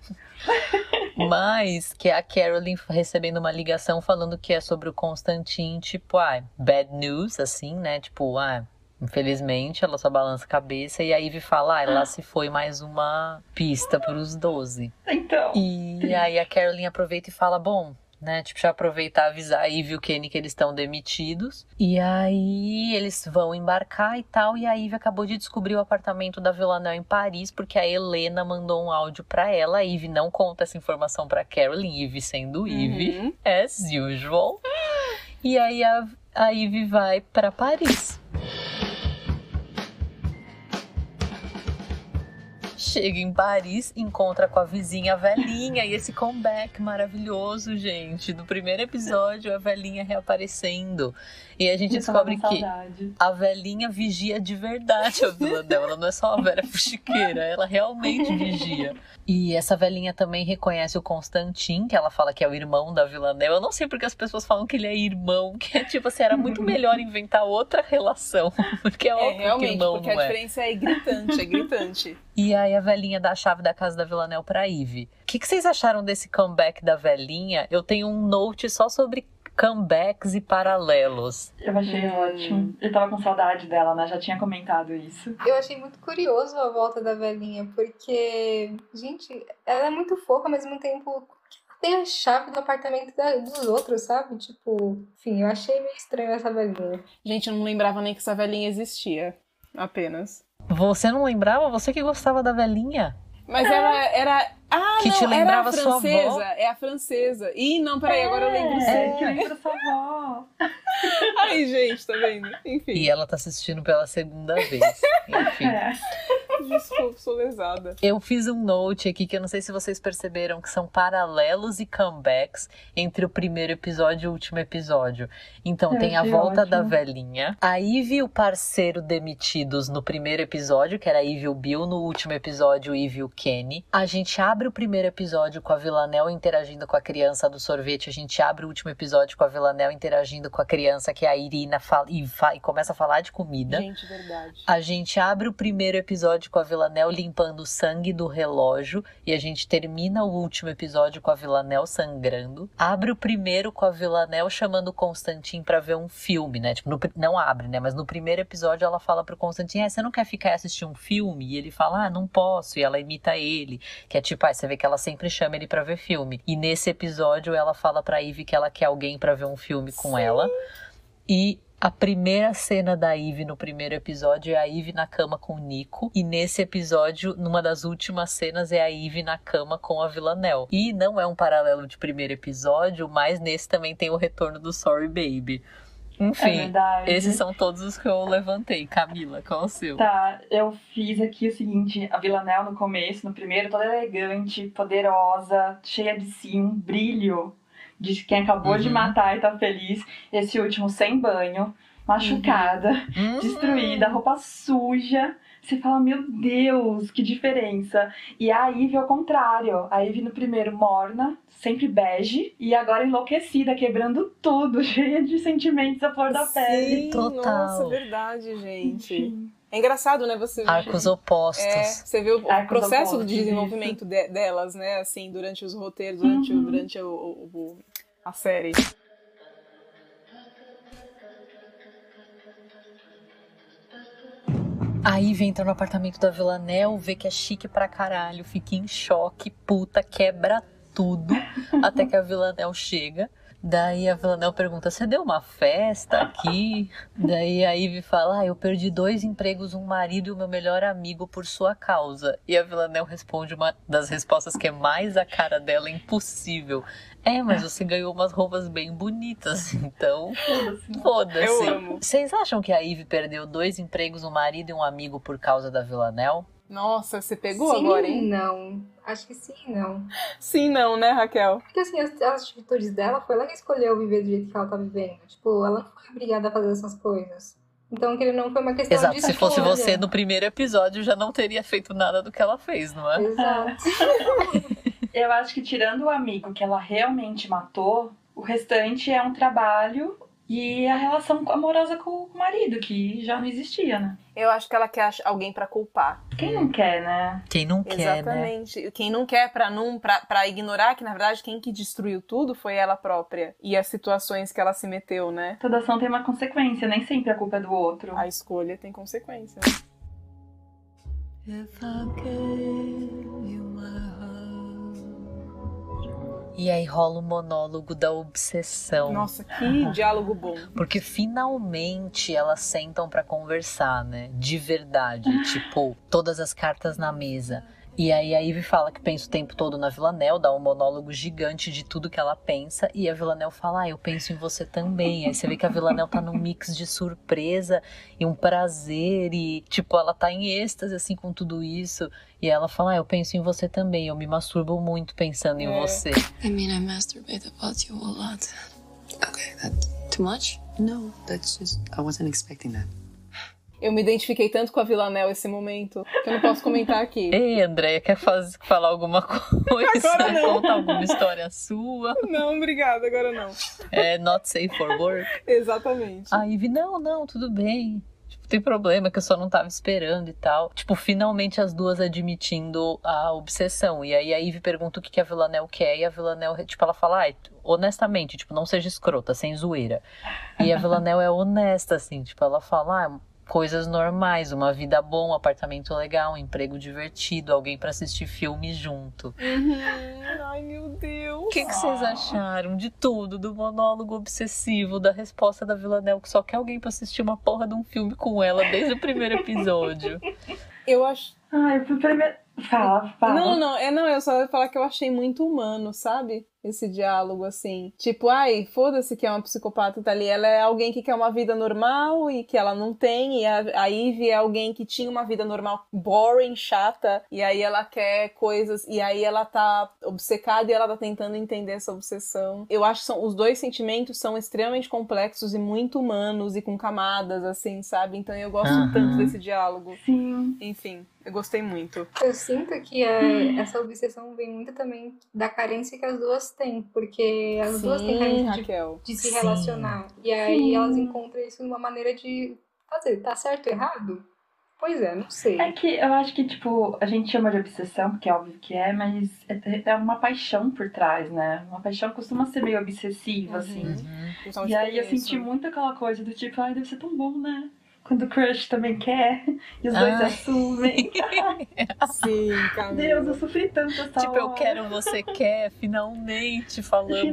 Mas que é a Carolyn recebendo uma ligação falando que é sobre o Constantin, tipo, ah, bad news, assim, né? Tipo, ah, infelizmente ela só balança a cabeça e a Ivy fala, ah, lá se foi mais uma pista pros 12. Então. E aí a Carolyn aproveita e fala, bom, né, tipo, já aproveitar avisar a Ivy e o Kenny que eles estão demitidos. E aí eles vão embarcar e tal, e a Ivy acabou de descobrir o apartamento da Villanelle em Paris, porque a Helena mandou um áudio pra ela. A Ivy não conta essa informação pra Carolyn, Ivy sendo Ivy, Uhum. as usual. E aí a, a Ivy vai pra Paris. Chega em Paris, encontra com a vizinha velhinha e esse comeback maravilhoso, gente. Do primeiro episódio, a velhinha reaparecendo. E a gente Eu descobre que saudade. a velhinha vigia de verdade a vila dela. Ela não é só uma velha fuxiqueira, ela realmente vigia. E essa velhinha também reconhece o Constantin, que ela fala que é o irmão da Villanelle. Eu não sei porque as pessoas falam que ele é irmão, que é tipo assim, era muito melhor inventar outra relação. Porque é É, óbvio que realmente, irmão porque não a é. diferença é gritante, é gritante. E aí a velhinha dá a chave da casa da Villanelle pra Ivy. O que, que vocês acharam desse comeback da velhinha? Eu tenho um note só sobre comebacks e paralelos. Eu achei Hum. ótimo. Eu tava com saudade dela, né? Já tinha comentado isso. Eu achei muito curioso a volta da velhinha, porque, gente, ela é muito fofa, mas ao mesmo tempo tem a chave do apartamento da- dos outros, sabe? Tipo, enfim, eu achei meio estranho essa velhinha. Gente, eu não lembrava nem que essa velhinha existia. Apenas. Você não lembrava? Você que gostava da velhinha? Mas ela era. Ah, Que não, te lembrava era a sua francesa. avó? É a francesa. Ih, não, peraí, agora eu lembro sim. É, que lembra sua avó. Ai, gente, tá vendo? Enfim. E ela tá assistindo pela segunda vez. Enfim. É. Desculpa, sou lesada. Eu fiz um note aqui que eu não sei se vocês perceberam que são paralelos e comebacks entre o primeiro episódio e o último episódio. Então tem a volta ótimo. da velhinha, a Ivy e o parceiro demitidos no primeiro episódio, que era a Ivy e o Bill, no último episódio o Ivy e o Kenny. A gente abre o primeiro episódio com a Villanelle interagindo com a criança do sorvete, a gente abre o último episódio com a Villanelle interagindo com a criança que é a Irina fala, e, fa- e começa a falar de comida. Gente, verdade. A gente abre o primeiro episódio com a Villanelle limpando o sangue do relógio e a gente termina o último episódio com a Villanelle sangrando. Abre o primeiro com a Villanelle chamando o Constantin para ver um filme, né? Tipo, no, não abre, né? Mas no primeiro episódio ela fala pro Constantin: é, você não quer ficar e assistir um filme? E ele fala: ah, não posso. E ela imita ele, que é tipo, ah, você vê que ela sempre chama ele para ver filme. E nesse episódio ela fala pra Ivy que ela quer alguém para ver um filme com ela. E a primeira cena da Eve no primeiro episódio é a Eve na cama com o Nico. E nesse episódio, numa das últimas cenas, é a Eve na cama com a Villanelle. E não é um paralelo de primeiro episódio, mas nesse também tem o retorno do Sorry Baby. Enfim, É esses são todos os que eu levantei. Camila, qual é o seu? Tá, eu fiz aqui o seguinte: a Villanelle no começo, no primeiro, toda elegante, poderosa, cheia de si, um brilho de quem acabou de Uhum. matar e tá feliz. Esse último sem banho, machucada, Hum, destruída, roupa suja. Você fala, meu Deus, que diferença. E a Ivy ao contrário. A Ivy no primeiro morna, sempre bege, e agora enlouquecida, quebrando tudo, cheia de sentimentos à flor da pele. Sim, Total. nossa, verdade, gente. É engraçado, né? Você Arcos opostos. É, você vê o, o Arcos processo opostos, de desenvolvimento de- delas, né? Assim, durante os roteiros, durante, o, Uhum. durante o, o- o- a série. A Ivy entra no apartamento da Villanelle, vê que é chique pra caralho, fica em choque, puta, quebra tudo, até que a Villanelle chega. Daí a Villanelle pergunta: Você deu uma festa aqui? Daí a Ivy fala: Ah, eu perdi dois empregos, um marido e o meu melhor amigo por sua causa. E a Villanelle responde uma das respostas que é mais a cara dela impossível. É, mas você ganhou umas roupas bem bonitas, então foda-se. Vocês acham que a Ivy perdeu dois empregos, um marido e um amigo por causa da Villanelle? Nossa, você pegou sim, agora, hein? não. Acho que sim, não. Sim, não, né, Raquel? Porque assim, as, as atitudes dela foi ela que escolheu viver do jeito que ela tá vivendo. Tipo, ela não foi obrigada a fazer essas coisas. Então, que não foi uma questão Exato, de se fosse você no primeiro episódio já não teria feito nada do que ela fez, não é? Exato. Eu acho que tirando o amigo que ela realmente matou, o restante é um trabalho e a relação amorosa com o marido, que já não existia, né? Eu acho que ela quer alguém pra culpar. Quem não quer, né? Quem não quer, né? Exatamente. Quem não quer pra não pra, pra ignorar que na verdade quem que destruiu tudo foi ela própria e as situações que ela se meteu, né? Toda ação tem uma consequência, nem sempre a culpa é do outro. A escolha tem consequência. E aí rola o monólogo da obsessão. Nossa, que diálogo bom. Porque finalmente elas sentam pra conversar, né? De verdade. tipo, todas as cartas na mesa. E aí a Ivy fala que pensa o tempo todo na Villanelle, dá um monólogo gigante de tudo que ela pensa. E a Villanelle fala, ah, eu penso em você também. Aí você vê que a Villanelle tá num mix de surpresa e um prazer. E, tipo, ela tá em êxtase, assim, com tudo isso. E ela fala, ah, eu penso em você também. Eu me masturbo muito pensando em É. você. I mean, I masturbate about you a lot. Okay, that too much? No, that's just I wasn't expecting that. Eu me identifiquei tanto com a Villanelle esse momento que eu não posso comentar aqui. Ei, Andréia, quer faz- falar alguma coisa? Agora não. Contar alguma história sua? Não, obrigada, agora não. É not safe for work? Exatamente. A Ivy, não, não, tudo bem. Tipo, tem problema que eu só não tava esperando e tal. Tipo, finalmente as duas admitindo a obsessão. E aí a Ivy pergunta o que que a Villanelle quer. E a Villanelle, tipo, ela fala, ai, honestamente, tipo, não seja escrota, sem zoeira. E a Villanelle é honesta, assim, tipo, ela fala, ah, coisas normais, uma vida boa, um apartamento legal, um emprego divertido, alguém pra assistir filme junto. Uhum. Ai, meu Deus. O que, que vocês acharam de tudo? Do monólogo obsessivo, da resposta da Villanelle, que só quer alguém pra assistir uma porra de um filme com ela desde o primeiro episódio. Eu acho. Ai, pro primeiro. Fala, fala. Não, não, é não, eu só ia falar que eu achei muito humano, sabe? Esse diálogo assim. Tipo, ai, foda-se que é uma psicopata tá ali. Ela é alguém que quer uma vida normal e que ela não tem. E a, a Ivy é alguém que tinha uma vida normal boring, chata. E aí ela quer coisas. E aí ela tá obcecada e ela tá tentando entender essa obsessão. Eu acho que são, os dois sentimentos são extremamente complexos e muito humanos e com camadas, assim, sabe? Então eu gosto Aham. tanto desse diálogo. Sim. Enfim, eu gostei muito. Eu sinto que é, essa obsessão vem muito também da carência que as duas têm, porque as duas têm Sim, carência de, de se Sim. relacionar. E aí Sim. elas encontram isso numa maneira de fazer, tá certo ou errado? Pois é, não sei. É que eu acho que, tipo, a gente chama de obsessão, porque é óbvio que é, mas é, é uma paixão por trás, né? Uma paixão costuma ser meio obsessiva, assim. Uhum. E aí eu senti muito aquela coisa do tipo, ai, deve ser tão bom, né? Quando o crush também quer e os dois Ai. assumem. Sim, Camila. Deus, eu sofri tanto essa Tipo, eu hora. quero, você quer, finalmente falamos disso.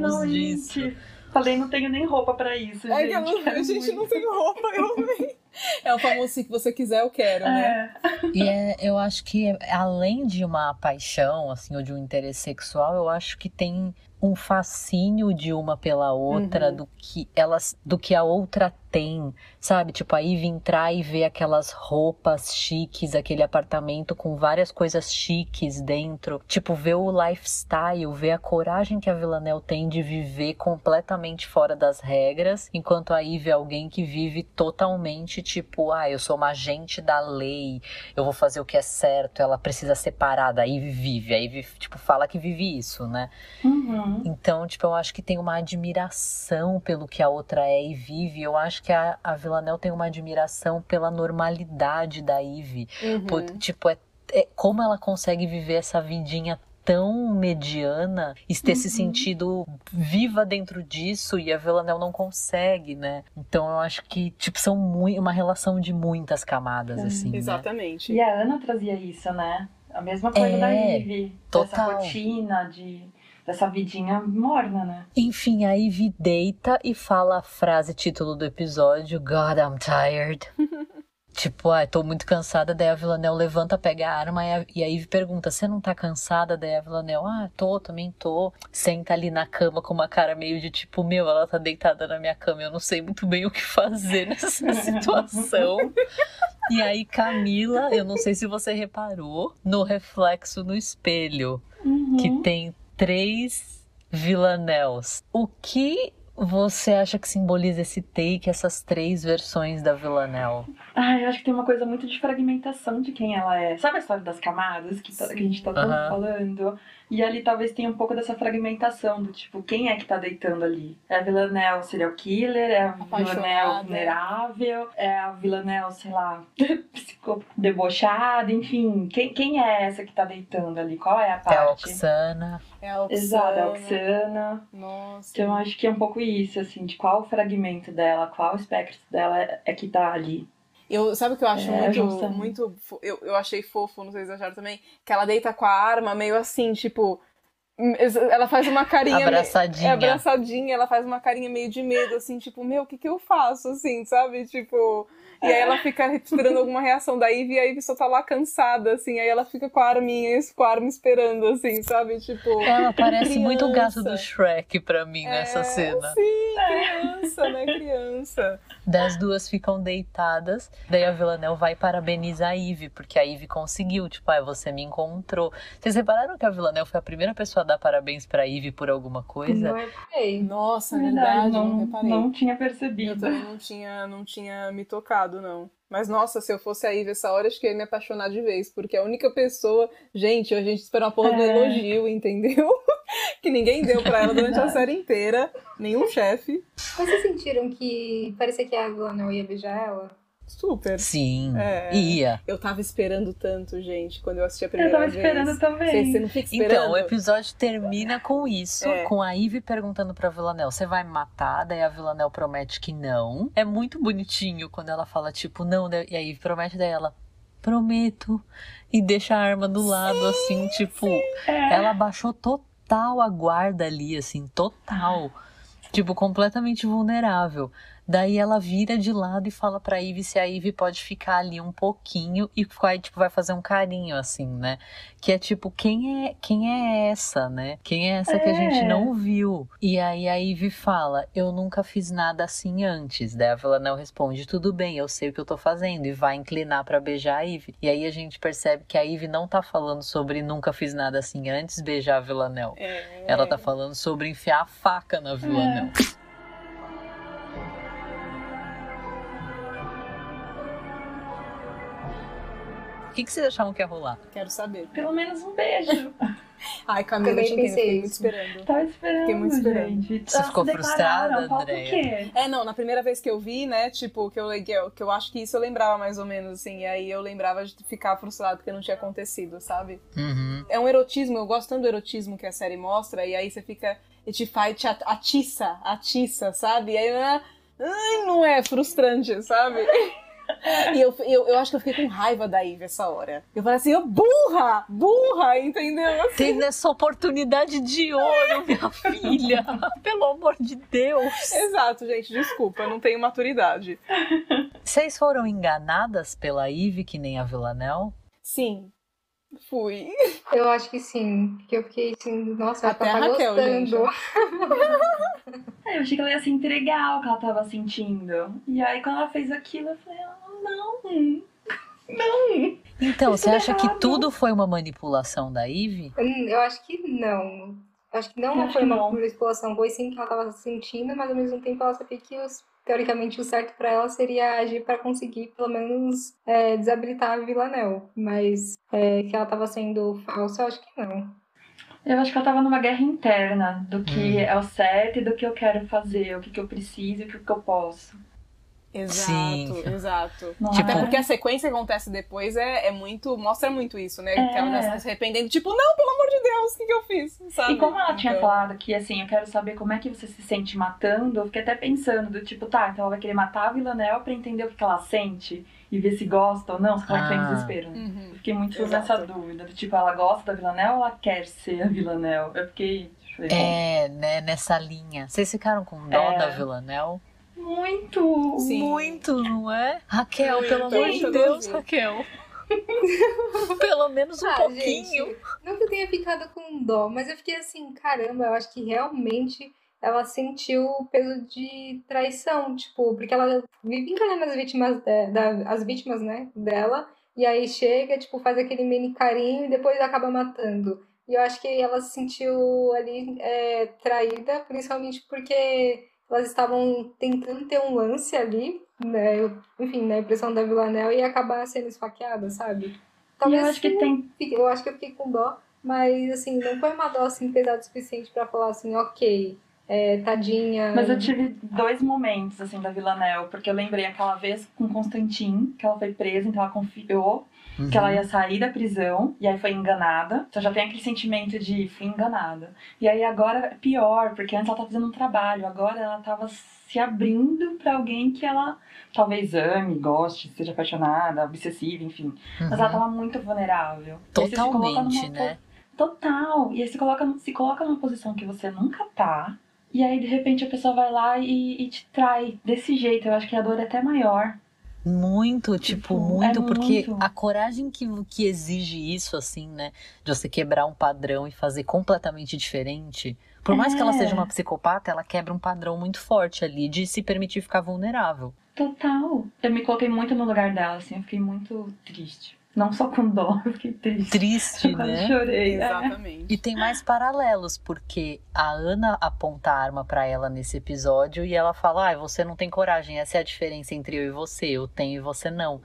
Finalmente. Falei, não tenho nem roupa pra isso, É gente. que eu a gente muito. não tem roupa, eu amei. É o famoso se você quiser, eu quero, né? É. E é, eu acho que além de uma paixão, assim, ou de um interesse sexual, eu acho que tem um fascínio de uma pela outra Uhum. do que elas, do que a outra tem, sabe? Tipo, a Ivy entrar e ver aquelas roupas chiques, aquele apartamento com várias coisas chiques dentro. Tipo, ver o lifestyle, ver a coragem que a Villanelle tem de viver completamente fora das regras, enquanto a Ivy é alguém que vive totalmente, tipo, ah, eu sou uma agente da lei, eu vou fazer o que é certo, ela precisa ser parada, a Ivy vive, a Ivy, tipo, fala que vive isso, né? Uhum. Então, tipo, eu acho que tem uma admiração pelo que a outra é e vive. Eu acho que a, a Villanelle tem uma admiração pela normalidade da Ivy. Uhum. Por- tipo, é, é como ela consegue viver essa vidinha tão mediana e ter se sentido viva dentro disso e a Villanelle não consegue, né? Então eu acho que, tipo, são muito, uma relação de muitas camadas, assim, né? Exatamente. E a Ana trazia isso, né? A mesma coisa É, da Ivy. total. Dessa rotina, de, dessa vidinha morna, né? Enfim, a Ivy deita e fala a frase título do episódio, God, I'm tired. tipo, ai, tô muito cansada, daí a Villanelle levanta, pega a arma e a, e a Ivy pergunta, você não tá cansada? Daí a Villanelle, ah, tô, também tô. Senta ali na cama com uma cara meio de tipo, meu, ela tá deitada na minha cama, eu não sei muito bem o que fazer nessa situação. E aí, Camila, eu não sei se você reparou, no reflexo no espelho, que tem três Villanelles. O que você acha que simboliza esse take, essas três versões da Villanelle? Ah, eu acho que tem uma coisa muito de fragmentação de quem ela é. Sabe a história das camadas que, tá- que a gente tá Aham. falando? E ali talvez tenha um pouco dessa fragmentação do tipo, quem é que tá deitando ali? É a Villanelle serial killer? É a Villanelle Apaixonada. vulnerável? É a Villanelle, sei lá, psico- debochada? Enfim, quem, quem é essa que tá deitando ali? Qual é a É a parte? Oxana. É a Oxana. Exato, é a Oxana. Nossa. Então eu acho que é um pouco isso, assim, de qual fragmento dela, qual espectro dela é é que tá ali. Eu, sabe o que eu acho É, muito, muito. Eu, eu achei fofo, não sei se acharam também, que ela deita com a arma meio assim, tipo. hum, Ela faz uma carinha. meio- Abraçadinha. É abraçadinha, ela faz uma carinha meio de medo, assim, tipo, meu, o que que eu faço, assim, sabe? Tipo. E aí ela fica esperando alguma reação da Ivy e a Ivy só tá lá cansada, assim, aí ela fica com a arminha, com a arma esperando, assim, sabe? Tipo. Ela parece muito o gato criança. do Shrek pra mim nessa É, cena. Sim, criança, né? Criança. Daí as duas ficam deitadas. Daí a Villanelle vai e parabeniza a Ivy, porque a Ivy conseguiu. Tipo, ah, você me encontrou. Vocês repararam que a Villanelle foi a primeira pessoa a dar parabéns pra Ivy por alguma coisa? Não reparei. Nossa, Verdade, verdade, não, não reparei. não tinha Eu percebido. também não tinha, não tinha me tocado, não. Mas, nossa, se eu fosse a Ivy essa hora, acho que eu ia me apaixonar de vez. Porque a única pessoa... Gente, a gente espera uma porra do É. elogio, entendeu? que ninguém deu pra ela durante a série inteira. Nenhum chefe. Mas vocês sentiram que parecia que a Villanelle ia beijar ela? Super. Sim, É. ia. Eu tava esperando tanto, gente, quando eu assisti a Eu primeira tava vez. esperando também. Você, você não fica esperando? Então, o episódio termina com isso, É. com a Ivy perguntando pra Villanelle, você vai me matar? Daí a Villanelle promete que não. É muito bonitinho quando ela fala, tipo, não, e a Ivy promete daí ela, prometo. E deixa a arma do lado, assim, tipo, É. ela baixou total a guarda ali, assim, total. Tipo, completamente vulnerável. Daí ela vira de lado e fala pra Ivy se a Ivy pode ficar ali um pouquinho e vai, tipo, vai fazer um carinho, assim, né? Que é tipo, quem é, quem é essa, né? Quem é essa que a gente É. não viu? E aí a Ivy fala, eu nunca fiz nada assim antes. Daí a Villanelle responde, tudo bem, eu sei o que eu tô fazendo. E vai inclinar pra beijar a Ivy. E aí a gente percebe que a Ivy não tá falando sobre nunca fiz nada assim antes, beijar a Villanelle. É. Ela tá falando sobre enfiar a faca na Villanelle. O que, que vocês achavam que ia rolar? Quero saber. Pelo menos um beijo. Ai, Camila, eu te entendo, pensei fiquei muito esperando. Tava esperando, Fiquei muito esperando. gente. Você Elas ficou frustrada, Andréia? quê? É, não, na primeira vez que eu vi, né, tipo, que eu, que eu, que eu acho que isso eu lembrava mais ou menos, assim, e aí eu lembrava de ficar frustrado porque não tinha acontecido, sabe? Uhum. É um erotismo, eu gosto tanto do erotismo que a série mostra, e aí você fica, e te faz, te at- atiça, atiça, sabe? E aí, ah, ai, não é frustrante, sabe? E eu, eu, eu acho que eu fiquei com raiva da Ivy essa hora. Eu falei assim, ô burra, burra, entendeu? Assim, Tendo essa oportunidade de ouro, minha filha. Pelo amor de Deus. Exato, gente, desculpa, eu não tenho maturidade. Vocês foram enganadas pela Eve, que nem a Villanelle? Sim, fui. Eu acho que sim. Porque eu fiquei assim, nossa, ela Até tá a Raquel, gostando. Eu achei que ela ia se entregar o que ela tava sentindo. E aí, quando ela fez aquilo, eu falei, ah, não, não. Então, você Tudo acha que tudo foi uma manipulação da Eve? Hum, Eu acho que não. Acho que não Eu foi uma não. manipulação. Foi sim que ela tava sentindo, mas ao mesmo tempo ela sabia que os- teoricamente o certo pra ela seria agir pra conseguir pelo menos é, desabilitar a Villanelle. Mas é, que ela tava sendo falsa, eu acho que não. Eu acho que ela tava numa guerra interna do que Hum. é o certo e do que eu quero fazer, o que, que eu preciso e o que, que eu posso. Exato, Sim. exato. Não Até é? porque a sequência que acontece depois é, é muito. mostra muito isso, né? É. Que ela tá se arrependendo, tipo, não, pelo amor de Deus, o que, que eu fiz? Sabe? E como ela tinha Então, falado que, assim, eu quero saber como é que você se sente matando, eu fiquei até pensando, do tipo, tá, então ela vai querer matar a Villanelle pra entender o que que ela sente e ver se gosta ou não, se ela Ah. em desespero. né? Uhum. Fiquei muito Exato. nessa dúvida, do tipo, ela gosta da Villanelle ou ela quer ser a Villanelle? Eu fiquei, bom, É, né, nessa linha. Vocês ficaram com dó É. da Villanelle? Muito! Sim. Muito, não é? Raquel, Muito, pelo amor de Deus. Raquel. pelo menos um Ah, pouquinho. gente, não que eu tenha ficado com dó, mas eu fiquei assim, caramba, eu acho que realmente ela sentiu o peso de traição, tipo, porque ela vive enganando as vítimas, de- da, as vítimas, né, dela, e aí chega, tipo, faz aquele mini carinho e depois acaba matando. E eu acho que ela se sentiu ali é, traída, principalmente porque elas estavam tentando ter um lance ali, né, eu- enfim, na impressão da Villanelle, e acabar sendo esfaqueada, sabe? E eu acho que tem Fiquei- Eu acho que eu fiquei com dó, mas assim, não foi uma dó assim pesada o suficiente pra falar assim, ok, é, tadinha. Mas eu tive dois momentos, assim, da Villanelle, porque eu lembrei aquela vez com Constantin, que ela foi presa, então ela confiou que ela ia sair da prisão, e aí foi enganada. Então já tem aquele sentimento de fui enganada. E aí agora é pior, porque antes ela tava fazendo um trabalho, agora ela tava se abrindo pra alguém que ela talvez ame, goste, seja apaixonada, obsessiva, enfim. Mas ela Uhum. tava muito vulnerável. E aí você se coloca Totalmente, numa né? Total. E aí você coloca, se coloca numa posição que você nunca tá. E aí, de repente, a pessoa vai lá e, e te trai desse jeito. Eu acho que a dor é até maior. Muito, tipo, Tipo, muito, é porque muito. a coragem que, que exige isso, assim, né? De você quebrar um padrão e fazer completamente diferente. Por mais que ela É. seja uma psicopata, ela quebra um padrão muito forte ali de se permitir ficar vulnerável. Total. Eu me coloquei muito no lugar dela, assim. Eu fiquei muito triste. Não só com dó, fiquei triste. Triste, Eu quase né? chorei. é. Exatamente. E tem mais paralelos, porque a Ana aponta a arma pra ela nesse episódio e ela fala: ah, você não tem coragem, essa é a diferença entre eu e você, eu tenho e você não.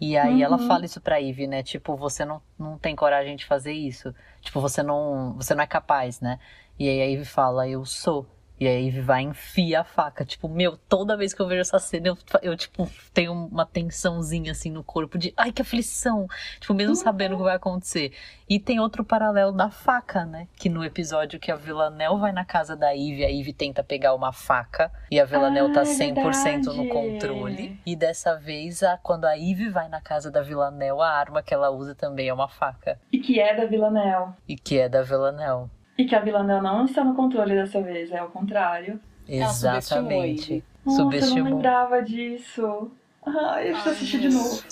E aí ela Uhum. fala isso pra Ivy, né? Tipo, você não, não tem coragem de fazer isso. Tipo, você não, você não é capaz, né? E aí a Ivy fala, eu sou. E aí vai enfia a faca. Tipo, meu, toda vez que eu vejo essa cena, eu, eu tipo, tenho uma tensãozinha assim no corpo de, ai, que aflição. Tipo, mesmo sabendo o que vai acontecer. E tem outro paralelo da faca, né? Que no episódio que a Villanelle vai na casa da Ivy, a Ivy tenta pegar uma faca e a Villanelle Ah, tá é 100% no verdade. controle. E dessa vez, a, quando a Ivy vai na casa da Villanelle, a arma que ela usa também é uma faca. E que é da Villanelle. E que é da Villanelle. E que a Villanelle não está no controle dessa vez, é o contrário. Ela subestimou Exatamente. Nossa, eu não Subestimou. lembrava disso. Ai, eu preciso assistir de novo.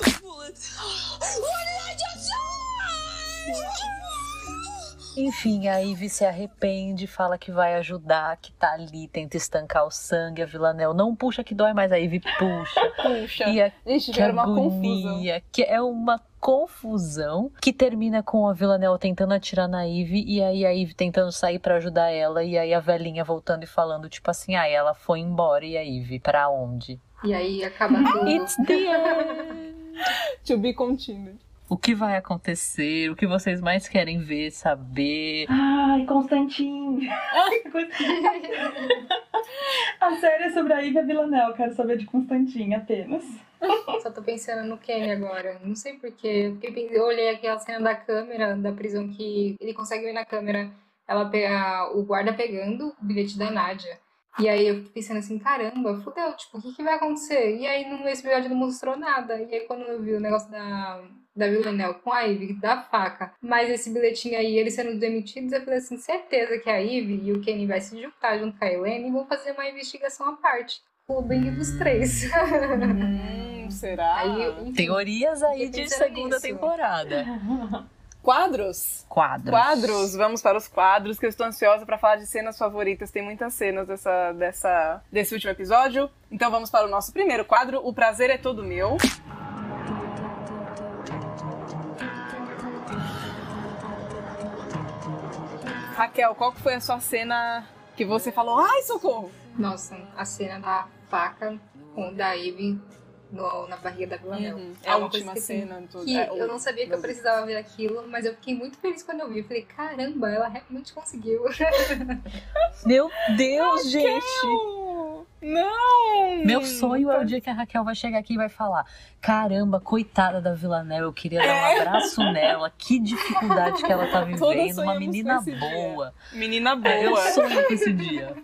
Enfim, a Ivy se arrepende, fala que vai ajudar, que tá ali, tenta estancar o sangue. A Villanelle não puxa que dói, mas a Ivy puxa. Puxa. E a Gente, que uma confusão. agonia, que é uma confusão que termina com a Villanelle tentando atirar na Ivy e aí a Ivy tentando sair pra ajudar ela e aí a velhinha voltando e falando tipo assim, ah, ela foi embora e a Ivy pra onde? E aí acaba tudo. It's the end. To be continued. O que vai acontecer? O que vocês mais querem ver, saber? Ai, Constantin. a série é sobre a Ivy Villanelle. Quero saber de Constantin apenas. Só tô pensando no Kenny agora. Não sei porquê. Eu olhei aquela cena da câmera da prisão que ele consegue ver na câmera ela pega, o guarda pegando o bilhete da Nádia. E aí eu fiquei pensando assim, caramba, fudeu, tipo, o que, que vai acontecer? E aí no, esse episódio não mostrou nada. E aí quando eu vi o negócio da, da Villanelle com a Ivy, da faca, mas esse bilhetinho aí, eles sendo demitidos, eu falei assim, certeza que a Ivy e o Kenny vai se juntar junto com a Helene e vão fazer uma investigação à parte. O bem dos três. Hum, será? Aí, enfim, Teorias aí de segunda nisso. temporada. Quadros? Quadros. Quadros, vamos para os quadros, que eu estou ansiosa para falar de cenas favoritas. Tem muitas cenas dessa, dessa, desse último episódio. Então vamos para o nosso primeiro quadro, O Prazer é Todo Meu. Raquel, qual foi a sua cena que você falou, ai, socorro? Nossa, a cena da faca com da Ivy no- na barriga da Villanelle. Uhum. É A última que, assim, cena. tudo. que É, eu não sabia que eu precisava ver aquilo, mas eu fiquei muito feliz quando eu vi. Eu falei, caramba, ela realmente conseguiu. Meu Deus, gente! Não! Meu sonho é o dia que a Raquel vai chegar aqui e vai falar: Caramba, coitada da Villanelle, eu queria dar um abraço nela. Que dificuldade que ela tá vivendo. Uma menina esse dia. boa. Menina É, eu boa. sonho com esse dia.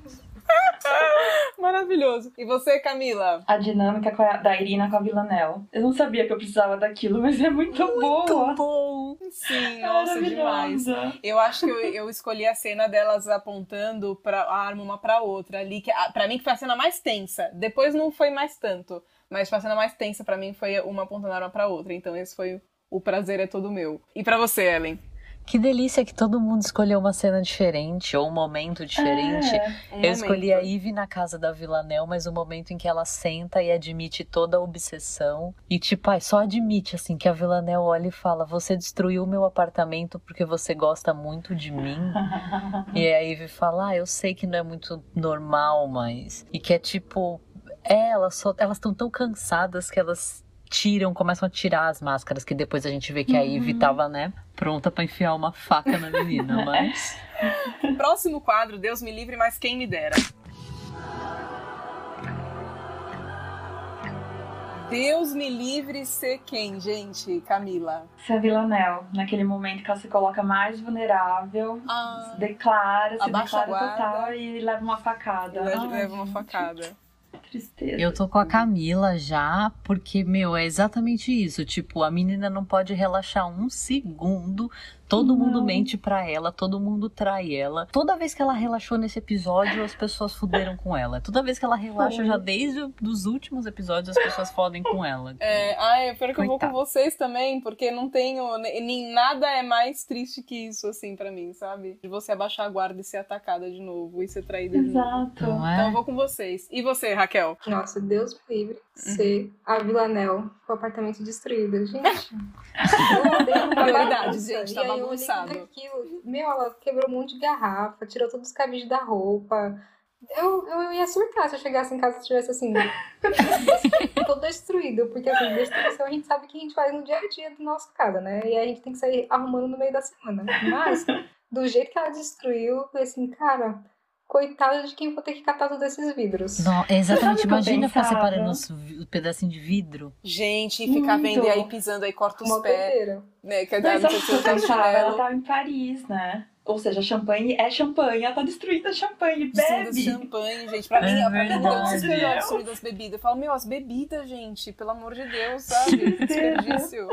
Maravilhoso. E você, Camila? A dinâmica com a- da Irina com a Villanelle. Eu não sabia que eu precisava daquilo, mas é muito, boa. bom! Sim, nossa, demais. Eu acho que eu, eu escolhi a cena delas apontando pra, a arma uma pra outra ali, que a- pra mim que foi a cena mais tensa. Depois não foi mais tanto, mas foi a cena mais tensa pra mim foi uma apontando a arma pra outra. Então esse foi o prazer é todo meu. E pra você, Ellen? Que delícia que todo mundo escolheu uma cena diferente ou um momento diferente. É. Um Eu escolhi a momento. Ivy na casa da Villanelle, mas o momento em que ela senta e admite toda a obsessão. E, tipo, ai, só admite, assim, que a Villanelle olha e fala: Você destruiu o meu apartamento porque você gosta muito de mim. e a Ivy fala: Ah, eu sei que não é muito normal, mas. E que é tipo. É, elas só- elas estão tão cansadas que elas tiram, começam a tirar as máscaras, que depois a gente vê que a Ivy tava, né, pronta pra enfiar uma faca na menina, mas. Próximo quadro, Deus me livre, mas quem me dera. Deus me livre ser quem, gente? Camila. Se a Villanelle, naquele momento que ela se coloca mais vulnerável, Ah, se declara, se declara guarda. total e leva uma facada. leva, Ai, leva uma facada. Tristeza. Eu tô com a Camila já, porque, meu, é exatamente isso. Tipo, a menina não pode relaxar um segundo. Todo mundo Não. mente pra ela, todo mundo trai ela. Toda vez que ela relaxou nesse episódio, as pessoas fuderam com ela. Toda vez que ela relaxa, Foi. já desde os últimos episódios, as pessoas fodem com ela. É, ai, eu quero que eu vou com vocês também, porque não tenho. ne- Nem nada é mais triste que isso, assim, pra mim, sabe? De você abaixar a guarda e ser atacada de novo e ser traída de novo. Exato. Então é? eu vou com vocês. E você, Raquel? Nossa, Deus me livre ser a Villanelle com o apartamento destruído. Gente, eu bagunça. gente, tá E eu bagunçado. Meu, ela quebrou um monte de garrafa, tirou todos os cabides da roupa. Eu, eu ia surtar se eu chegasse em casa e tivesse assim, todo destruído. Porque assim, destruição a gente sabe que a gente faz no dia a dia da nossa casa, né? E aí a gente tem que sair arrumando no meio da semana. Mas, do jeito que ela destruiu, eu falei assim, cara, coitada de quem for ter que catar todos esses vidros. Não, exatamente. Imagina ficar separando os vi- pedacinho de vidro. Gente, e ficar Muito. vendo e aí pisando aí, corta os pés. Né? Mas que eu se eu pensava? Ela tava em Paris, né? Ou seja, champanhe é champanhe, ela tá destruindo a champanhe, bebe! de champanhe, gente. Pra É mim, pra mim verdade. desesperou destruir as bebidas. Eu falo, meu, as bebidas, gente, pelo amor de Deus, sabe? Que desperdício.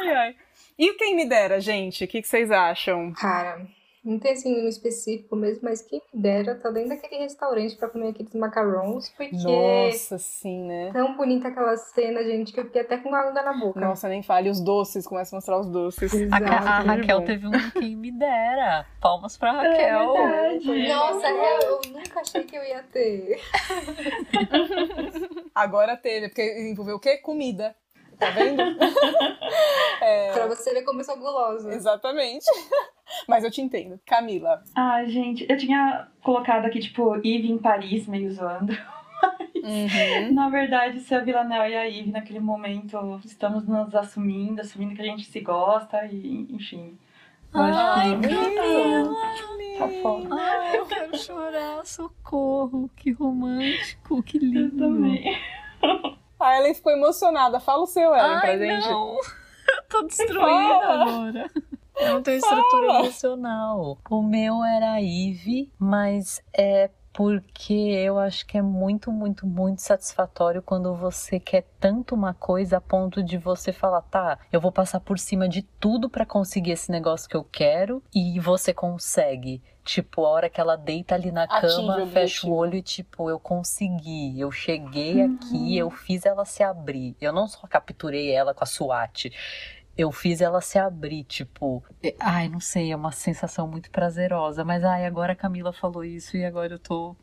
ai, ai. E o quem me dera, gente? O que, que vocês acham? Cara, não tem assim um específico mesmo, mas quem me dera tá dentro daquele restaurante pra comer aqueles macarrons, porque Nossa, sim, né? é tão bonita aquela cena, gente, que eu fiquei até com água na boca. Nossa, nem fale. Os doces, começa a mostrar os doces. A, Ca- a Exato. Raquel teve um quem me dera. Palmas pra É Raquel. verdade. Nossa, eu, eu nunca achei que eu ia ter. Agora teve, porque envolveu o quê? Comida. Tá vendo? É, Pra você ver como eu sou gulosa. exatamente. Mas eu te entendo. Camila. Ai, gente, eu tinha colocado aqui, tipo, Eve em Paris, meio zoando. Uhum. Na verdade, se a Villanelle e a Eve naquele momento estamos nos assumindo, assumindo que a gente se gosta e enfim. Eu Ai, acho que meu tá foda. Ai, eu quero chorar, socorro. Que romântico, que lindo. Eu também. A Ellen ficou emocionada. Fala o seu, Ellen, pra Ai, gente. não. Eu tô destruída Fala. agora. Eu não tenho estrutura emocional. O meu era a Eve, mas é porque eu acho que é muito, muito, muito satisfatório quando você quer tanto uma coisa a ponto de você falar, tá, eu vou passar por cima de tudo pra conseguir esse negócio que eu quero e você consegue. Tipo, a hora que ela deita ali na Atinge cama, o fecha o olho e tipo, eu consegui, eu cheguei aqui, eu fiz ela se abrir. Eu não só capturei ela com a SWAT, eu fiz ela se abrir, tipo, ai, não sei, é uma sensação muito prazerosa, mas ai, agora a Camila falou isso e agora eu tô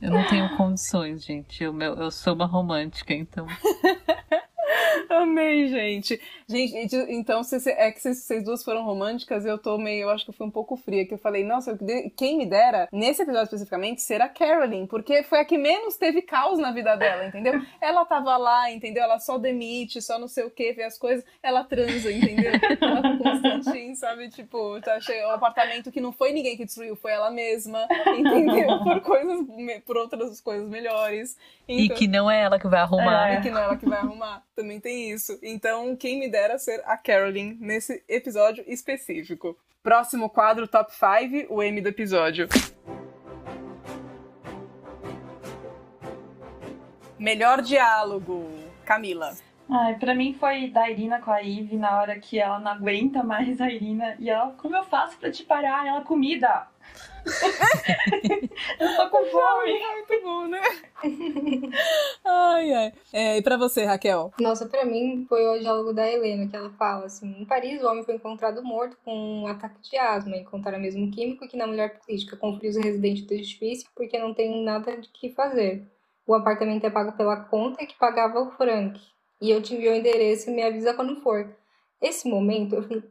eu não tenho condições, gente. Eu, meu, eu sou uma romântica, então. Amei, gente. Gente, então é que vocês, vocês duas foram românticas, eu tô meio, eu acho que eu fui um pouco fria, que eu falei, nossa, quem me dera, nesse episódio especificamente, ser a Carolyn, porque foi a que menos teve caos na vida dela, entendeu? Ela tava lá, entendeu? Ela só demite, só não sei o que, vê as coisas, ela transa, entendeu? Ela com Constantin, sabe? Tipo, tá cheio, um apartamento que não foi ninguém que destruiu, foi ela mesma, entendeu? Por coisas, por outras coisas melhores. E Então- que não é ela que vai arrumar. e que não é ela que vai arrumar. Também tem isso. Então, quem me dera ser a Carolyn nesse episódio específico. Próximo quadro, top 5, o M do episódio. Melhor diálogo. Camila. Ai, pra mim foi da Irina com a Eve na hora que ela não aguenta mais a Irina. E ela, como eu faço pra te parar? Ela, comida! Eu tô com fome! Muito bom, né? ai, ai. É, e pra você, Raquel? Nossa, pra mim foi o diálogo da Helena, que ela fala assim: em Paris, o homem foi encontrado morto com um ataque de asma. Encontraram o mesmo químico que na mulher política. Conferiu os residentes do edifício porque não tem nada de que fazer. O apartamento é pago pela conta que pagava o Frank. E eu te envio o endereço e me avisa quando for. Esse momento, eu falei: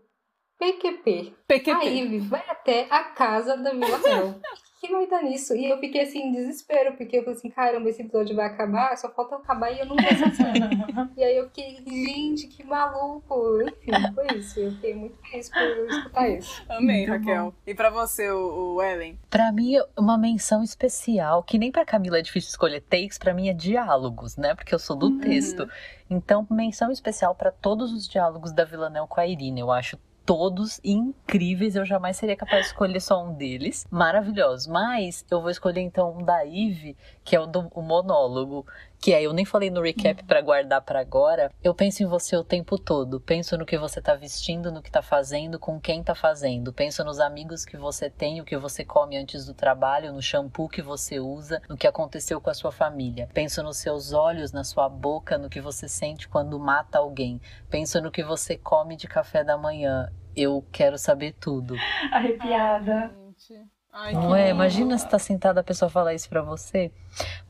PQP. PQP. A Ivy vai até a casa da Vila Mel. O que vai dar nisso? E eu fiquei assim, em desespero, porque eu falei assim, caramba, esse episódio vai acabar, só falta acabar e eu não vou E aí eu fiquei, gente, que maluco. Enfim, foi isso. Eu fiquei muito feliz por escutar isso. Amei, Muito Raquel. E pra você, o, o Ellen? Pra mim, uma menção especial, que nem pra Camila é difícil escolher takes, pra mim é diálogos, né? Porque eu sou do texto. Então, menção especial pra todos os diálogos da Villanelle com a Irina. Eu acho todos incríveis. Eu jamais seria capaz de escolher só um deles. Maravilhosos. Mas eu vou escolher então um da Eve, que é o do o monólogo. Que aí eu nem falei no recap pra guardar pra agora. Eu penso em você o tempo todo. Penso no que você tá vestindo, no que tá fazendo, com quem tá fazendo. Penso nos amigos que você tem, o que você come antes do trabalho, no shampoo que você usa, no que aconteceu com a sua família. Penso nos seus olhos, na sua boca, no que você sente quando mata alguém. Penso no que você come de café da manhã. Eu quero saber tudo. Arrepiada. Gente. Ai, Não é? Imagina se tá sentada a pessoa falar isso pra você.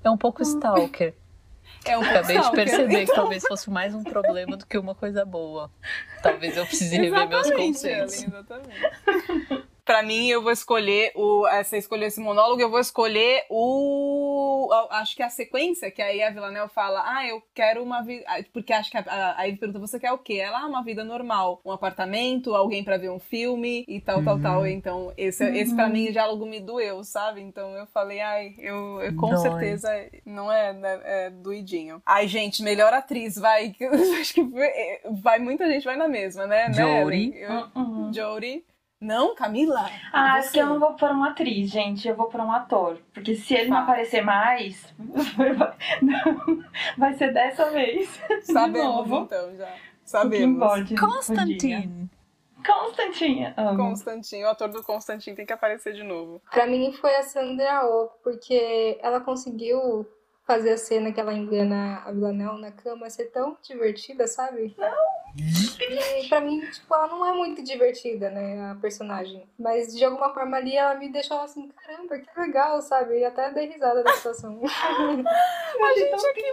É um pouco stalker. É um Acabei de perceber que talvez fosse mais um problema do que uma coisa boa. Talvez eu precise rever meus conceitos. Exatamente. Pra mim, eu vou escolher o. Você escolheu esse monólogo, eu vou escolher o. Acho que a sequência, que aí a Villanelle fala: Ah, eu quero uma vida. Porque acho que a, a, pergunta: Você quer o quê? Ela, ah, uma vida normal. Um apartamento, alguém pra ver um filme e tal, tal, tal. Então, esse, esse pra mim, o diálogo me doeu, sabe? Então eu falei: Ai, eu, eu com Dói. certeza não é, né, é doidinho. Ai, gente, melhor atriz, vai. Acho que vai- muita gente vai na mesma, né? né, Jodie. Ellen? Eu- Uhum. Jodie. Não, Camila? Ah, Você. porque eu não vou por uma atriz, gente. Eu vou por um ator. Porque se ele não Tá. aparecer mais, vai, não, vai ser dessa vez. Sabemos, De novo. então, já. Sabemos. Constantine. Constantinha. Amo. Constantin, o ator do Constantin tem que aparecer de novo. Pra mim foi a Sandra Oh, porque ela conseguiu fazer a cena que ela engana a Villanelle na cama ser tão divertida, sabe? E pra mim, tipo, ela não é muito divertida, né, a personagem. Mas de alguma forma ali ela me deixou assim, caramba, que legal, sabe? E até dei risada da situação. A gente aqui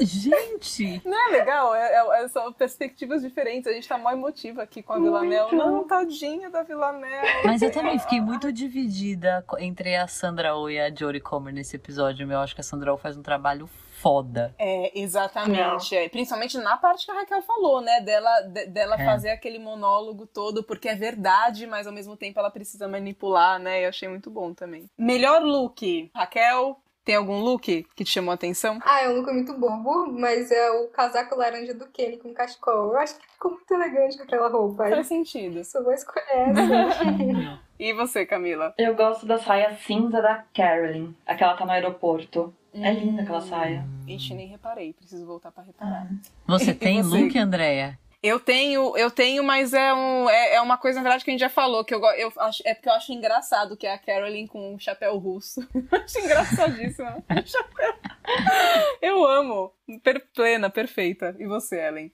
Gente! Não é legal? É, é- é- são perspectivas diferentes. A gente tá mó emotiva aqui com a Villanelle. Não, tadinha da Villanelle. Mas eu também fiquei muito dividida entre a Sandra Oh e a Jodie Comer nesse episódio. Eu acho que a Sandra Oh faz um trabalho foda. É, exatamente. É, principalmente na parte que a Raquel falou, né? Dela, de- dela É. fazer aquele monólogo todo, porque é verdade, mas ao mesmo tempo ela precisa manipular, né? Eu achei muito bom também. Melhor look. Raquel, tem algum look que te chamou a atenção? ah, é um look muito bobo, mas é o casaco laranja do Kenny com cachecol. Eu acho que ficou muito elegante com aquela roupa. Faz sentido. Só vou escolher essa. E você, Camila? Eu gosto da saia cinza da Carolyn. Aquela tá no aeroporto. É linda aquela saia. Ixi, nem reparei. Preciso voltar pra reparar. Você E tem você? look, Andréia? Eu tenho, eu tenho, mas é, um, é, é uma coisa, na verdade, que a gente já falou, que eu, eu acho, é porque eu acho engraçado que é a Carolyn com um chapéu russo. acho engraçadíssimo. chapéu. Eu amo. Per, plena, perfeita. E você, Ellen?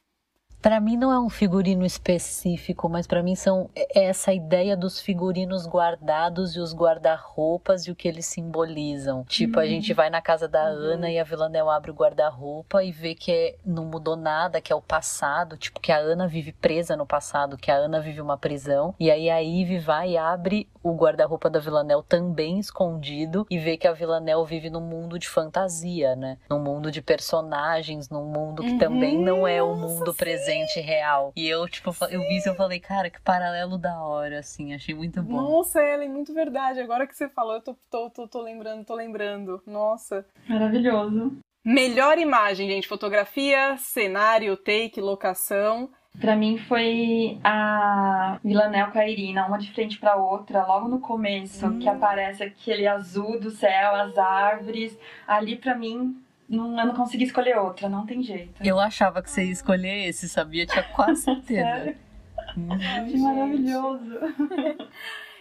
Pra mim não é um figurino específico, mas pra mim são é essa ideia dos figurinos guardados e os guarda-roupas e o que eles simbolizam. Tipo, a gente vai na casa da Ana e a Villanelle abre o guarda-roupa e vê que é- não mudou nada, que é o passado, tipo que a Ana vive presa no passado, que a Ana vive uma prisão, e aí a Ivy vai e abre o guarda-roupa da Villanelle também escondido e vê que a Villanelle vive num mundo de fantasia, né? Num mundo de personagens, num mundo que também não é o mundo presente real. E eu, tipo, fa- eu vi isso e eu falei, cara, que paralelo da hora, assim, achei muito bom. Nossa, Ellen, muito verdade. Agora que você falou, eu tô, tô, tô, tô lembrando, tô lembrando. Nossa. Maravilhoso. Melhor imagem, gente. Fotografia, cenário, take, locação. Pra mim foi a Villanelle com a Irina, uma de frente pra outra, logo no começo, que aparece aquele azul do céu, as árvores. Ali pra mim, não, eu não consegui escolher outra, não tem jeito. Eu achava que você ia escolher esse, sabia? Tinha quase certeza. Sério? Que maravilhoso.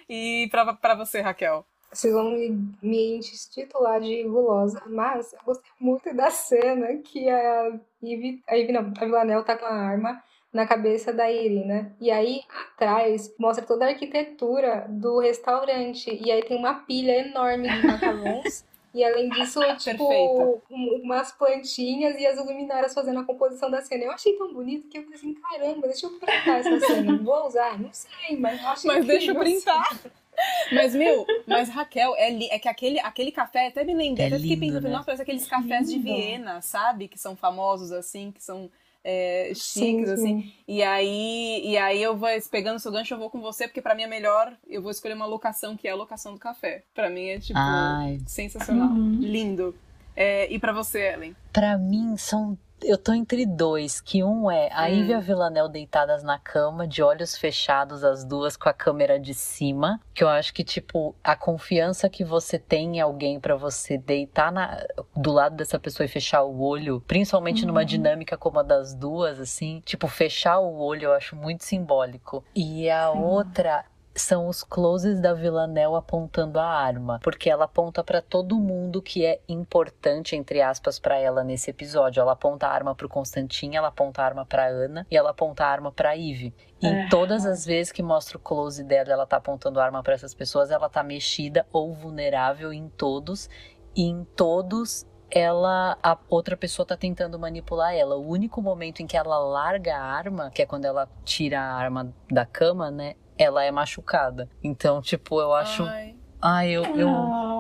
E pra, pra você, Raquel? Vocês vão me, me intitular de gulosa, mas eu gostei muito da cena que a Ivy, a Ivy não, a Villanelle tá com a arma na cabeça da Irina. E aí, atrás, mostra toda a arquitetura do restaurante. E aí tem uma pilha enorme de macarrões. E além disso, tipo, um- umas plantinhas e as luminárias fazendo a composição da cena. Eu achei tão bonito que eu falei assim, caramba, deixa eu printar essa cena. Vou usar? Não sei, mas eu achei Mas deixa eu incrível, printar. Mas, meu, mas Raquel, é, li- é que aquele, aquele café, até me lembrei, É até fiquei lindo, pensando, né? nossa, parece aqueles cafés de Lindo. Viena, sabe? Que são famosos, assim, que são é, Sim, chiques, assim. sim. E aí, e aí eu vou, pegando seu gancho, eu vou com você, porque pra mim é melhor, eu vou escolher uma locação que é a locação do café. Pra mim é, tipo, Ai, sensacional. Uhum. Lindo. É, e pra você, Ellen? Pra mim, são. Eu tô entre dois, que um é a Hum. Ivy e a Villanelle deitadas na cama, de olhos fechados, as duas com a câmera de cima. Que eu acho que, tipo, a confiança que você tem em alguém pra você deitar na- do lado dessa pessoa e fechar o olho, principalmente numa dinâmica como a das duas, assim, tipo, fechar o olho eu acho muito simbólico. E a outra são os closes da Villanelle apontando a arma, porque ela aponta pra todo mundo que é importante entre aspas pra ela nesse episódio. Ela aponta a arma pro Constantin, ela aponta a arma pra Ana e ela aponta a arma pra Ivy. E É. todas as vezes que mostra o close dela, ela tá apontando a arma pra essas pessoas, ela tá mexida ou vulnerável em todos e em todos ela a outra pessoa tá tentando manipular ela. O único momento em que ela larga a arma, que é quando ela tira a arma da cama, né? Ela é machucada. Então, tipo, eu acho. Ai. Ai, eu, eu,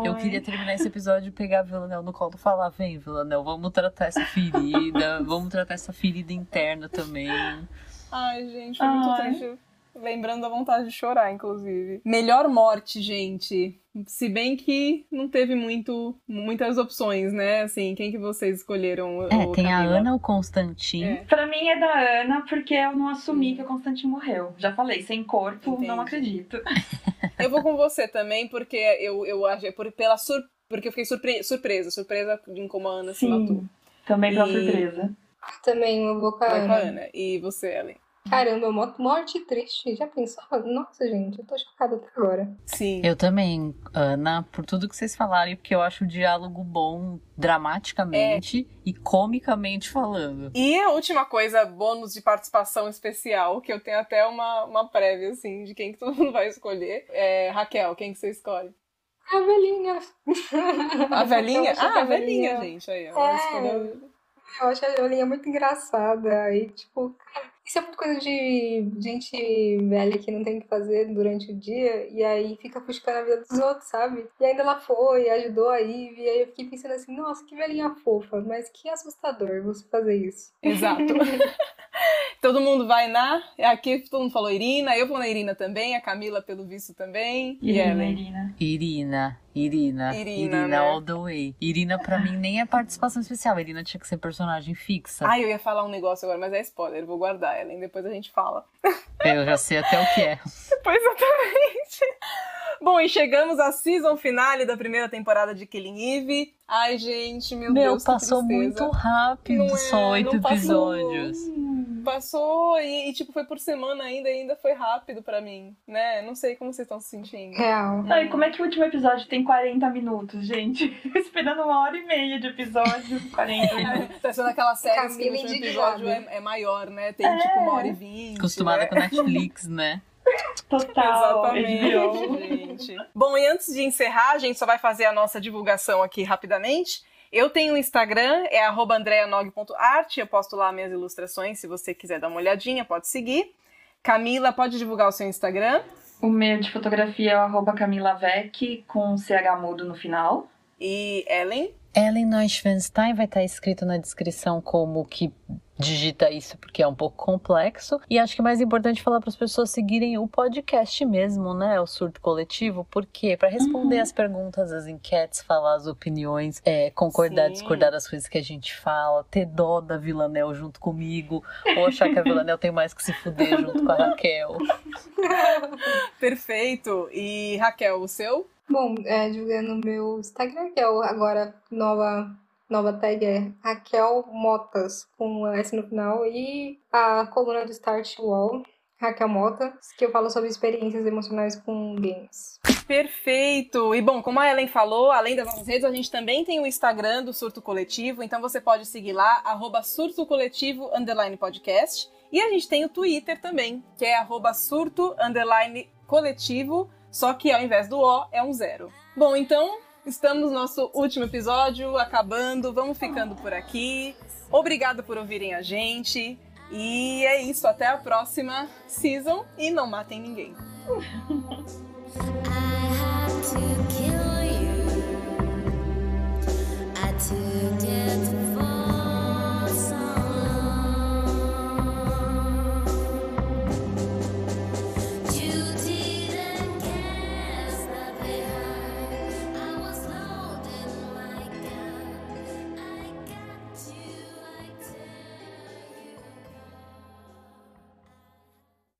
eu Ai. queria terminar esse episódio e pegar a Villanelle no colo e falar: vem, Villanelle, vamos tratar essa ferida, vamos tratar essa ferida interna também. Ai, gente, foi muito Ai. triste. Lembrando a vontade de chorar, inclusive. Melhor morte, gente. Se bem que não teve muito, muitas opções, né? Assim, quem que vocês escolheram? É, tem a Camila? Ana, o Constantin. É. Pra mim é da Ana, porque eu não assumi que o Constantino morreu. Já falei, sem corpo, Entendi. não acredito. Eu vou com você também, porque eu, eu acho, é por, pela sur, porque eu fiquei surpre, surpresa, surpresa em como a Ana se matou. Sim, também pela E- surpresa. Também eu vou com a Vai com a Ana. Ana. E você, Ellen? Caramba, mo- morte triste. Já pensou? Nossa, gente, eu tô chocada até agora. Sim. Eu também, Ana, por tudo que vocês falaram, e porque eu acho o diálogo bom dramaticamente e comicamente falando. E a última coisa, bônus de participação especial, que eu tenho até uma, uma prévia, assim, de quem que todo mundo vai escolher. É, Raquel, quem que você escolhe? A velhinha. A velhinha? Eu Ah, a velhinha, gente. Aí, ela É. escolheu. Eu acho a velhinha muito engraçada. E, tipo, cara, isso é muito coisa de gente velha que não tem o que fazer durante o dia. E aí fica fuscando a vida dos outros, sabe? E ainda ela foi, ajudou a Ivy. E aí eu fiquei pensando assim, nossa, que velhinha fofa. Mas que assustador você fazer isso. Exato. todo mundo vai na. Aqui todo mundo falou Irina, eu vou na Irina também, a Camila, pelo visto, também. E Irina, Ellen. Irina. Irina, Irina, Irina, Irina, né? all the way. Irina, pra mim, nem é participação especial. Irina tinha que ser personagem fixa. Ai, eu ia falar um negócio agora, mas é spoiler. Vou guardar, Ellen. Depois a gente fala. Eu já sei até o que é. Pois exatamente. Bom, e chegamos à season finale da primeira temporada de Killing Eve. Ai, gente, meu, Meu, Deus, passou muito rápido, Não é, só oito não passou. Passou e, e, tipo, foi por semana ainda, e ainda foi rápido pra mim, né? Não sei como vocês estão se sentindo. Real. Não, e como é que o último episódio tem 40 minutos, gente? Esperando uma hora e meia de episódio, 40 minutos. Tá sendo aquela série que o último episódio é, é maior, né? Tem tipo uma hora e vinte. Acostumada né? com Netflix, né? Total. Exatamente, gente. Bom, e antes de encerrar, a gente só vai fazer a nossa divulgação aqui rapidamente. Eu tenho um Instagram, é arroba andreanog.art, eu posto lá minhas ilustrações, se você quiser dar uma olhadinha, pode seguir. Camila, pode divulgar o seu Instagram. O meu de fotografia é o arroba Camila Vec, com CH mudo no final. E Ellen, Ellen Neuschwanstein vai estar escrito na descrição como que digita isso, porque é um pouco complexo. E acho que é mais importante falar para as pessoas seguirem o podcast mesmo, né? O surto coletivo, porque para responder as perguntas, as enquetes, falar as opiniões, é, concordar, Sim. discordar das coisas que a gente fala, ter dó da Villanel junto comigo, ou achar que a Villanel tem mais que se fuder junto com a Raquel. perfeito. E Raquel, o seu? Bom, é, divulgando o meu Instagram, que é o agora nova, nova tag é Raquel Motas, com S no final, e a coluna do Start Wall, Raquel Motas, que eu falo sobre experiências emocionais com games. Perfeito! E bom, como a Ellen falou, além das nossas redes, a gente também tem o Instagram do Surto Coletivo, então você pode seguir lá, arroba Surto Coletivo podcast. E a gente tem o Twitter também, que é arroba surto coletivo, só que ao invés do O é um zero. Bom, então estamos no nosso último episódio, acabando, vamos ficando por aqui. Obrigado por ouvirem a gente. E é isso, até a próxima season e não matem ninguém. I took death